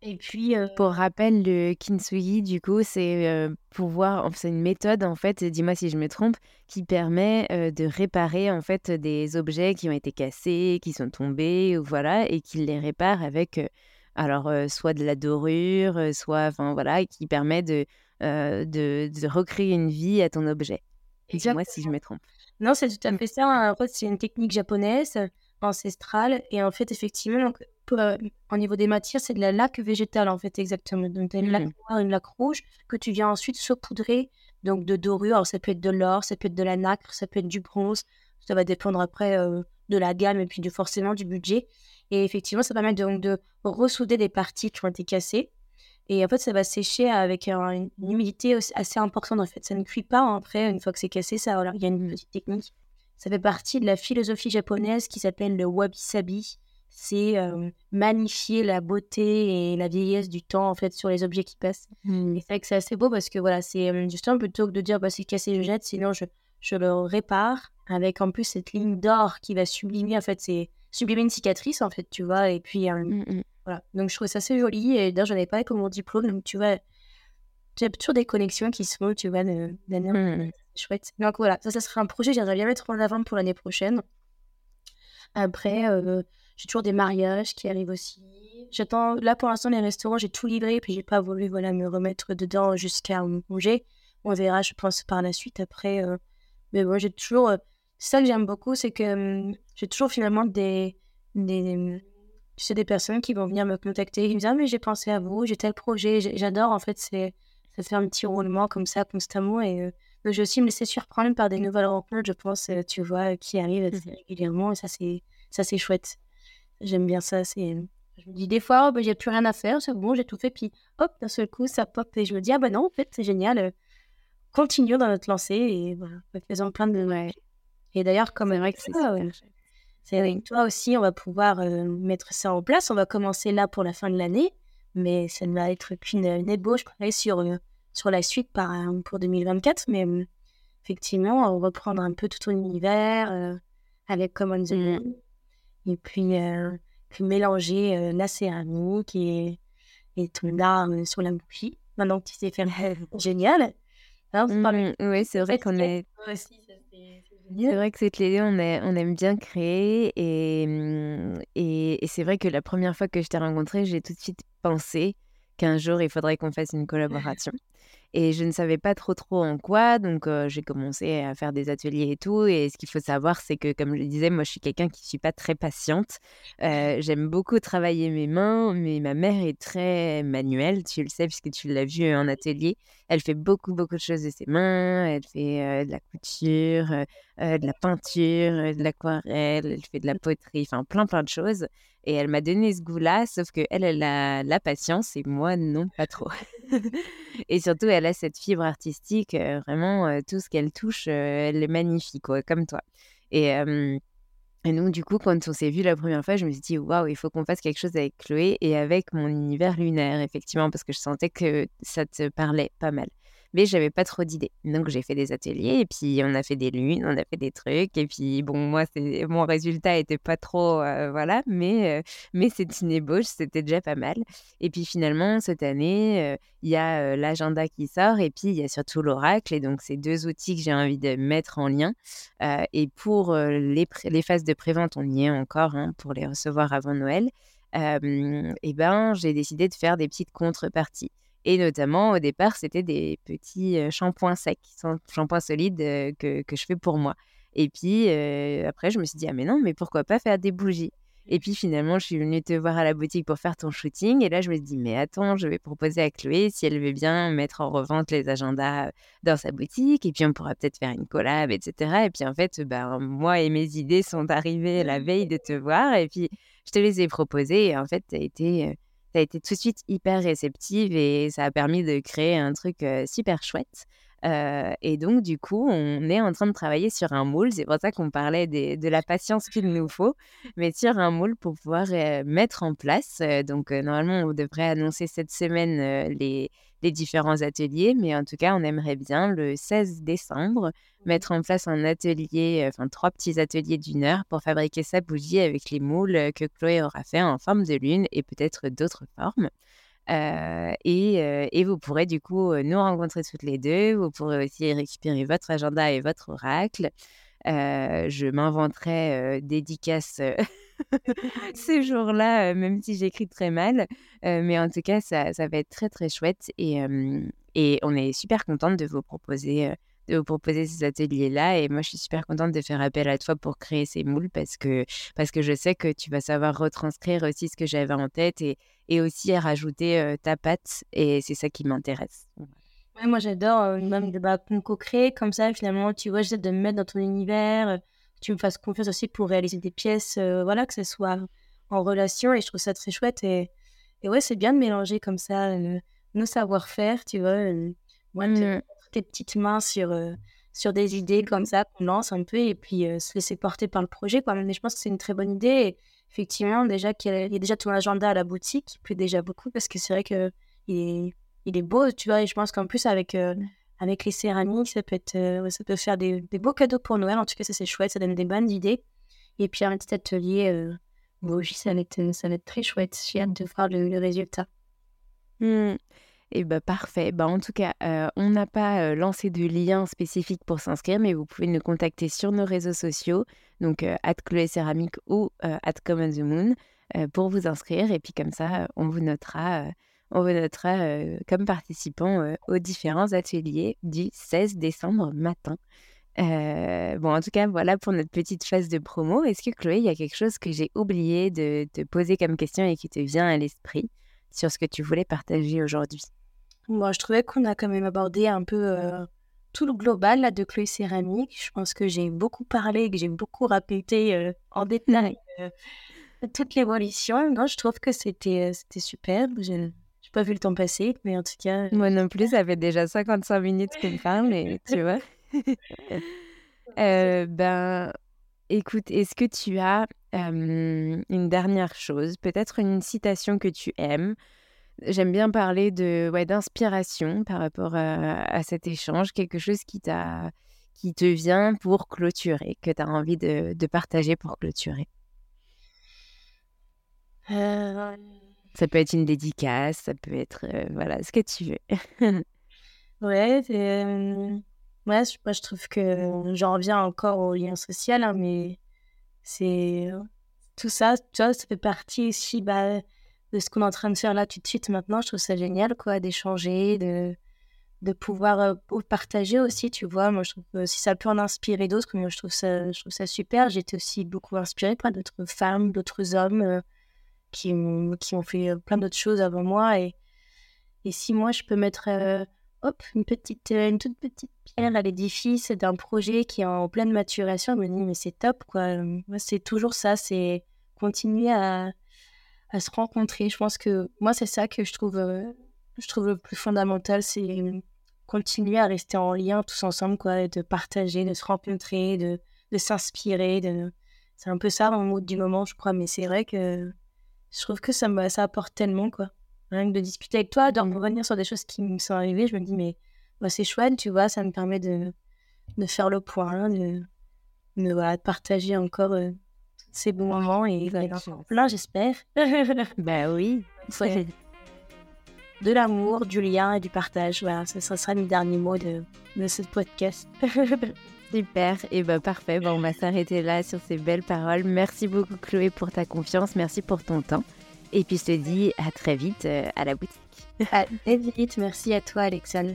Et puis, pour rappel, le kintsugi, du coup, c'est pouvoir, c'est une méthode en fait, dis-moi si je me trompe, qui permet de réparer en fait des objets qui ont été cassés, qui sont tombés, ou voilà, et qui les répare avec, alors soit de la dorure, soit, enfin voilà, qui permet de, de, de recréer une vie à ton objet. Dis-moi si je me trompe. Non, c'est tout à fait ça. En fait, c'est une technique japonaise ancestrale. Et en fait, effectivement, donc, euh, au niveau des matières, c'est de la laque végétale, en fait, exactement. Donc, tu as une laque mmh. noire, une laque rouge que tu viens ensuite saupoudrer donc de dorure. Alors, ça peut être de l'or, ça peut être de la nacre, ça peut être du bronze. Ça va dépendre après euh, de la gamme et puis de, forcément du budget. Et effectivement, ça permet donc de ressouder des parties qui ont été cassées. Et en fait, ça va sécher avec une humidité assez importante. En fait, ça ne cuit pas après, une fois que c'est cassé. Ça, alors, il y a une petite technique. Ça fait partie de la philosophie japonaise qui s'appelle le wabi-sabi. C'est euh, magnifier la beauté et la vieillesse du temps en fait sur les objets qui passent. Mmh. Et c'est vrai que c'est assez beau parce que voilà, c'est euh, justement plutôt que de dire bah, c'est cassé, je jette, sinon je, je le répare avec en plus cette ligne d'or qui va sublimer en fait, c'est sublimer une cicatrice en fait, tu vois. Et puis euh, mmh, mmh. Voilà. Donc, je trouve ça assez joli. Et d'ailleurs, j'en avais parlé comme mon diplôme. Donc, tu vois, j'ai toujours des connexions qui se font, tu vois, d'année mmh. chouette. Donc, voilà, ça, ça serait un projet que j'aimerais bien mettre en avant pour l'année prochaine. Après, euh, j'ai toujours des mariages qui arrivent aussi. J'attends, là, pour l'instant, les restaurants, j'ai tout livré. Puis, j'ai pas voulu, voilà, me remettre dedans jusqu'à mon congé. On verra, je pense, par la suite après. Euh, mais bon, j'ai toujours. Euh, c'est ça que j'aime beaucoup, c'est que hum, j'ai toujours finalement des, des c'est des personnes qui vont venir me contacter, qui me disent Ah, mais j'ai pensé à vous, j'ai tel projet. J'adore, en fait, c'est ça fait un petit roulement comme ça constamment. Et euh, j'ai aussi me laisser surprendre par des nouvelles rencontres, je pense, euh, tu vois, qui arrivent mmh régulièrement. Et ça, c'est ça c'est chouette. J'aime bien ça. C'est je me dis des fois, oh, bah, j'ai plus rien à faire, c'est bon, j'ai tout fait. Puis hop, d'un seul coup, ça pop. Et je me dis Ah, bah non, en fait, c'est génial. Euh, continuons dans notre lancée et voilà, faisons plein de. Ouais. Et d'ailleurs, comme. C'est vrai que c'est ça, ouais. C'est toi aussi, on va pouvoir euh, mettre ça en place. On va commencer là pour la fin de l'année, mais ça ne va être qu'une ébauche sur, euh, sur la suite par, pour 2024. Mais euh, effectivement, on va reprendre un peu tout ton univers avec Common the. Et puis, mélanger la céramique et, et ton art sur la bougie. Maintenant que tu sais faire génial. Mmh, oui, c'est vrai qu'on est. C'est vrai que cette idée, on, on aime bien créer. Mmh, et, et, c'est vrai que la première fois que je t'ai rencontré, j'ai tout de suite pensé qu'un jour, il faudrait qu'on fasse une collaboration. Et je ne savais pas trop trop en quoi, donc j'ai commencé à faire des ateliers et tout. Et ce qu'il faut savoir, c'est que, comme je le disais, moi, je suis quelqu'un qui ne suis pas très patiente. J'aime beaucoup travailler mes mains, mais ma mère est très manuelle, tu le sais, puisque tu l'as vu en atelier. Elle fait beaucoup, beaucoup de choses de ses mains. Elle fait de la couture, de la peinture, de l'aquarelle, elle fait de la poterie, enfin plein, plein de choses. Et elle m'a donné ce goût-là, sauf que elle, elle a la patience et moi, non, pas trop. et surtout, elle a cette fibre artistique. vraiment, tout ce qu'elle touche, elle est magnifique, comme toi. Et, et donc, du coup, quand on s'est vu la première fois, je me suis dit, waouh, il faut qu'on fasse quelque chose avec Chloé et avec mon univers lunaire, effectivement, parce que je sentais que ça te parlait pas mal mais j'avais pas trop d'idées. Donc j'ai fait des ateliers et puis on a fait des lunes, on a fait des trucs et puis bon moi c'est mon résultat était pas trop euh, voilà, mais euh, mais c'est une ébauche, c'était déjà pas mal. Et puis finalement cette année, euh, il y a l'agenda qui sort et puis il y a surtout l'oracle et donc c'est deux outils que j'ai envie de mettre en lien. et pour les, les phases de prévente, on y est encore hein, pour les recevoir avant Noël. et ben j'ai décidé de faire des petites contreparties. Et notamment, au départ, c'était des petits shampoings secs, shampoings solides que, que, je fais pour moi. Et puis, après, je me suis dit, ah mais non, mais pourquoi pas faire des bougies? Et puis, finalement, je suis venue te voir à la boutique pour faire ton shooting. Et là, je me suis dit, mais attends, je vais proposer à Chloé si elle veut bien mettre en revente les agendas dans sa boutique. Et puis, on pourra peut-être faire une collab, etc. Et puis, en fait, ben, moi et mes idées sont arrivées la veille de te voir. Et puis, je te les ai proposées. Et en fait, tu as été ça a été tout de suite hyper réceptive et ça a permis de créer un truc super chouette. Et donc, du coup, on est en train de travailler sur un moule. C'est pour ça qu'on parlait de la patience qu'il nous faut, mais sur un moule pour pouvoir mettre en place. donc, normalement, on devrait annoncer cette semaine les, les différents ateliers, mais en tout cas, on aimerait bien le 16 décembre mettre en place un atelier, enfin trois petits ateliers d'une heure pour fabriquer sa bougie avec les moules que Chloé aura fait en forme de lune et peut-être d'autres formes. Et, et, vous pourrez du coup nous rencontrer toutes les deux. Vous pourrez aussi récupérer votre agenda et votre oracle. je m'inventerai dédicace ces jours-là, même si j'écris très mal. mais en tout cas, ça, ça, va être très très chouette et, et on est super contente de vous proposer de vous proposer ces ateliers-là. Et moi, je suis super contente de faire appel à toi pour créer ces moules parce que, parce que je sais que tu vas savoir retranscrire aussi ce que j'avais en tête et, et aussi rajouter ta patte. Et c'est ça qui m'intéresse. moi, j'adore même de bah, co-créer comme ça. Finalement, tu vois, j'essaie de me mettre dans ton univers. tu me fasses confiance aussi pour réaliser des pièces, voilà, que ce soit en relation. Et je trouve ça très chouette. Et, et ouais, c'est bien de mélanger comme ça nos savoir-faire, tu vois. moi, mmh tes petites mains sur, euh, sur des idées comme ça qu'on lance un peu et puis euh, se laisser porter par le projet. Quoi. Mais je pense que c'est une très bonne idée. effectivement, déjà qu'il y, a déjà ton agenda à la boutique, qui plaît déjà beaucoup parce que c'est vrai qu'il est, il est beau, tu vois. Et je pense qu'en plus, avec, euh, avec les céramiques, ça peut, être, ça peut faire des, beaux cadeaux pour Noël. En tout cas, ça, c'est chouette. Ça donne des bonnes idées. Et puis, un petit atelier bon, ça va, être, très chouette. J'ai hâte de voir le, résultat. Mmh. Et bah parfait. Bah, en tout cas, euh, on n'a pas euh, lancé de lien spécifique pour s'inscrire, mais vous pouvez nous contacter sur nos réseaux sociaux, donc euh, at Chloé Céramique ou at Common the Moon, pour vous inscrire. Et puis comme ça, on vous notera, on vous notera comme participant aux différents ateliers du 16 décembre matin. bon, en tout cas, voilà pour notre petite phase de promo. Est-ce que Chloé, il y a quelque chose que j'ai oublié de te poser comme question et qui te vient à l'esprit sur ce que tu voulais partager aujourd'hui? Moi, je trouvais qu'on a quand même abordé un peu euh, tout le global là, de Chloé Céramique. Je pense que j'ai beaucoup parlé, que j'ai beaucoup répété euh, en détail euh, toute l'évolution. Non, je trouve que c'était c'était super. Je n'ai pas vu le temps passer, mais en tout cas. Moi non plus, ça fait déjà 55 minutes qu'on parle, mais tu vois. ben, écoute, est-ce que tu as une dernière chose, peut-être une citation que tu aimes J'aime bien parler de ouais, d'inspiration par rapport à, cet échange, quelque chose qui, t'a, qui te vient pour clôturer, que tu as envie de, de, partager pour clôturer. Euh, ça peut être une dédicace, ça peut être euh, voilà ce que tu veux. ouais, euh, moi je trouve que j'en reviens encore au lien social, hein, mais c'est tout ça, tu vois, ça fait partie aussi bah, de ce qu'on est en train de faire là tout de suite maintenant. Je trouve ça génial, quoi, d'échanger, de, de pouvoir euh, partager aussi, tu vois. Moi, je trouve si ça peut en inspirer d'autres, je trouve ça, je trouve ça super. J'étais aussi beaucoup inspirée par d'autres femmes, d'autres hommes euh, qui, qui ont fait euh, plein d'autres choses avant moi. Et, et si moi, je peux mettre hop, une, petite, une toute petite pierre à l'édifice d'un projet qui est en pleine maturation, je me dis, mais c'est top, quoi. C'est toujours ça, c'est continuer à à se rencontrer. Je pense que moi, c'est ça que je trouve, euh, je trouve le plus fondamental, c'est continuer à rester en lien tous ensemble, quoi, de partager, de se rencontrer, de, de s'inspirer. De... C'est un peu ça mon mot du moment, je crois, mais c'est vrai que je trouve que ça, ça apporte tellement, quoi. Rien que de discuter avec toi, de revenir sur des choses qui me sont arrivées, je me dis, mais bah, c'est chouette, tu vois, ça me permet de, de faire le point, de, de, voilà, de partager encore euh, ces bons moments et il va y en plein, j'espère. bah oui. De l'amour, du lien et du partage. Voilà, ce, sera le dernier mot de, de ce podcast. Super, et bah parfait. Bah, on va s'arrêter là sur ces belles paroles. Merci beaucoup Chloé pour ta confiance, merci pour ton temps. Et puis je te dis à très vite euh, à la boutique. À très vite, merci à toi Alexandre.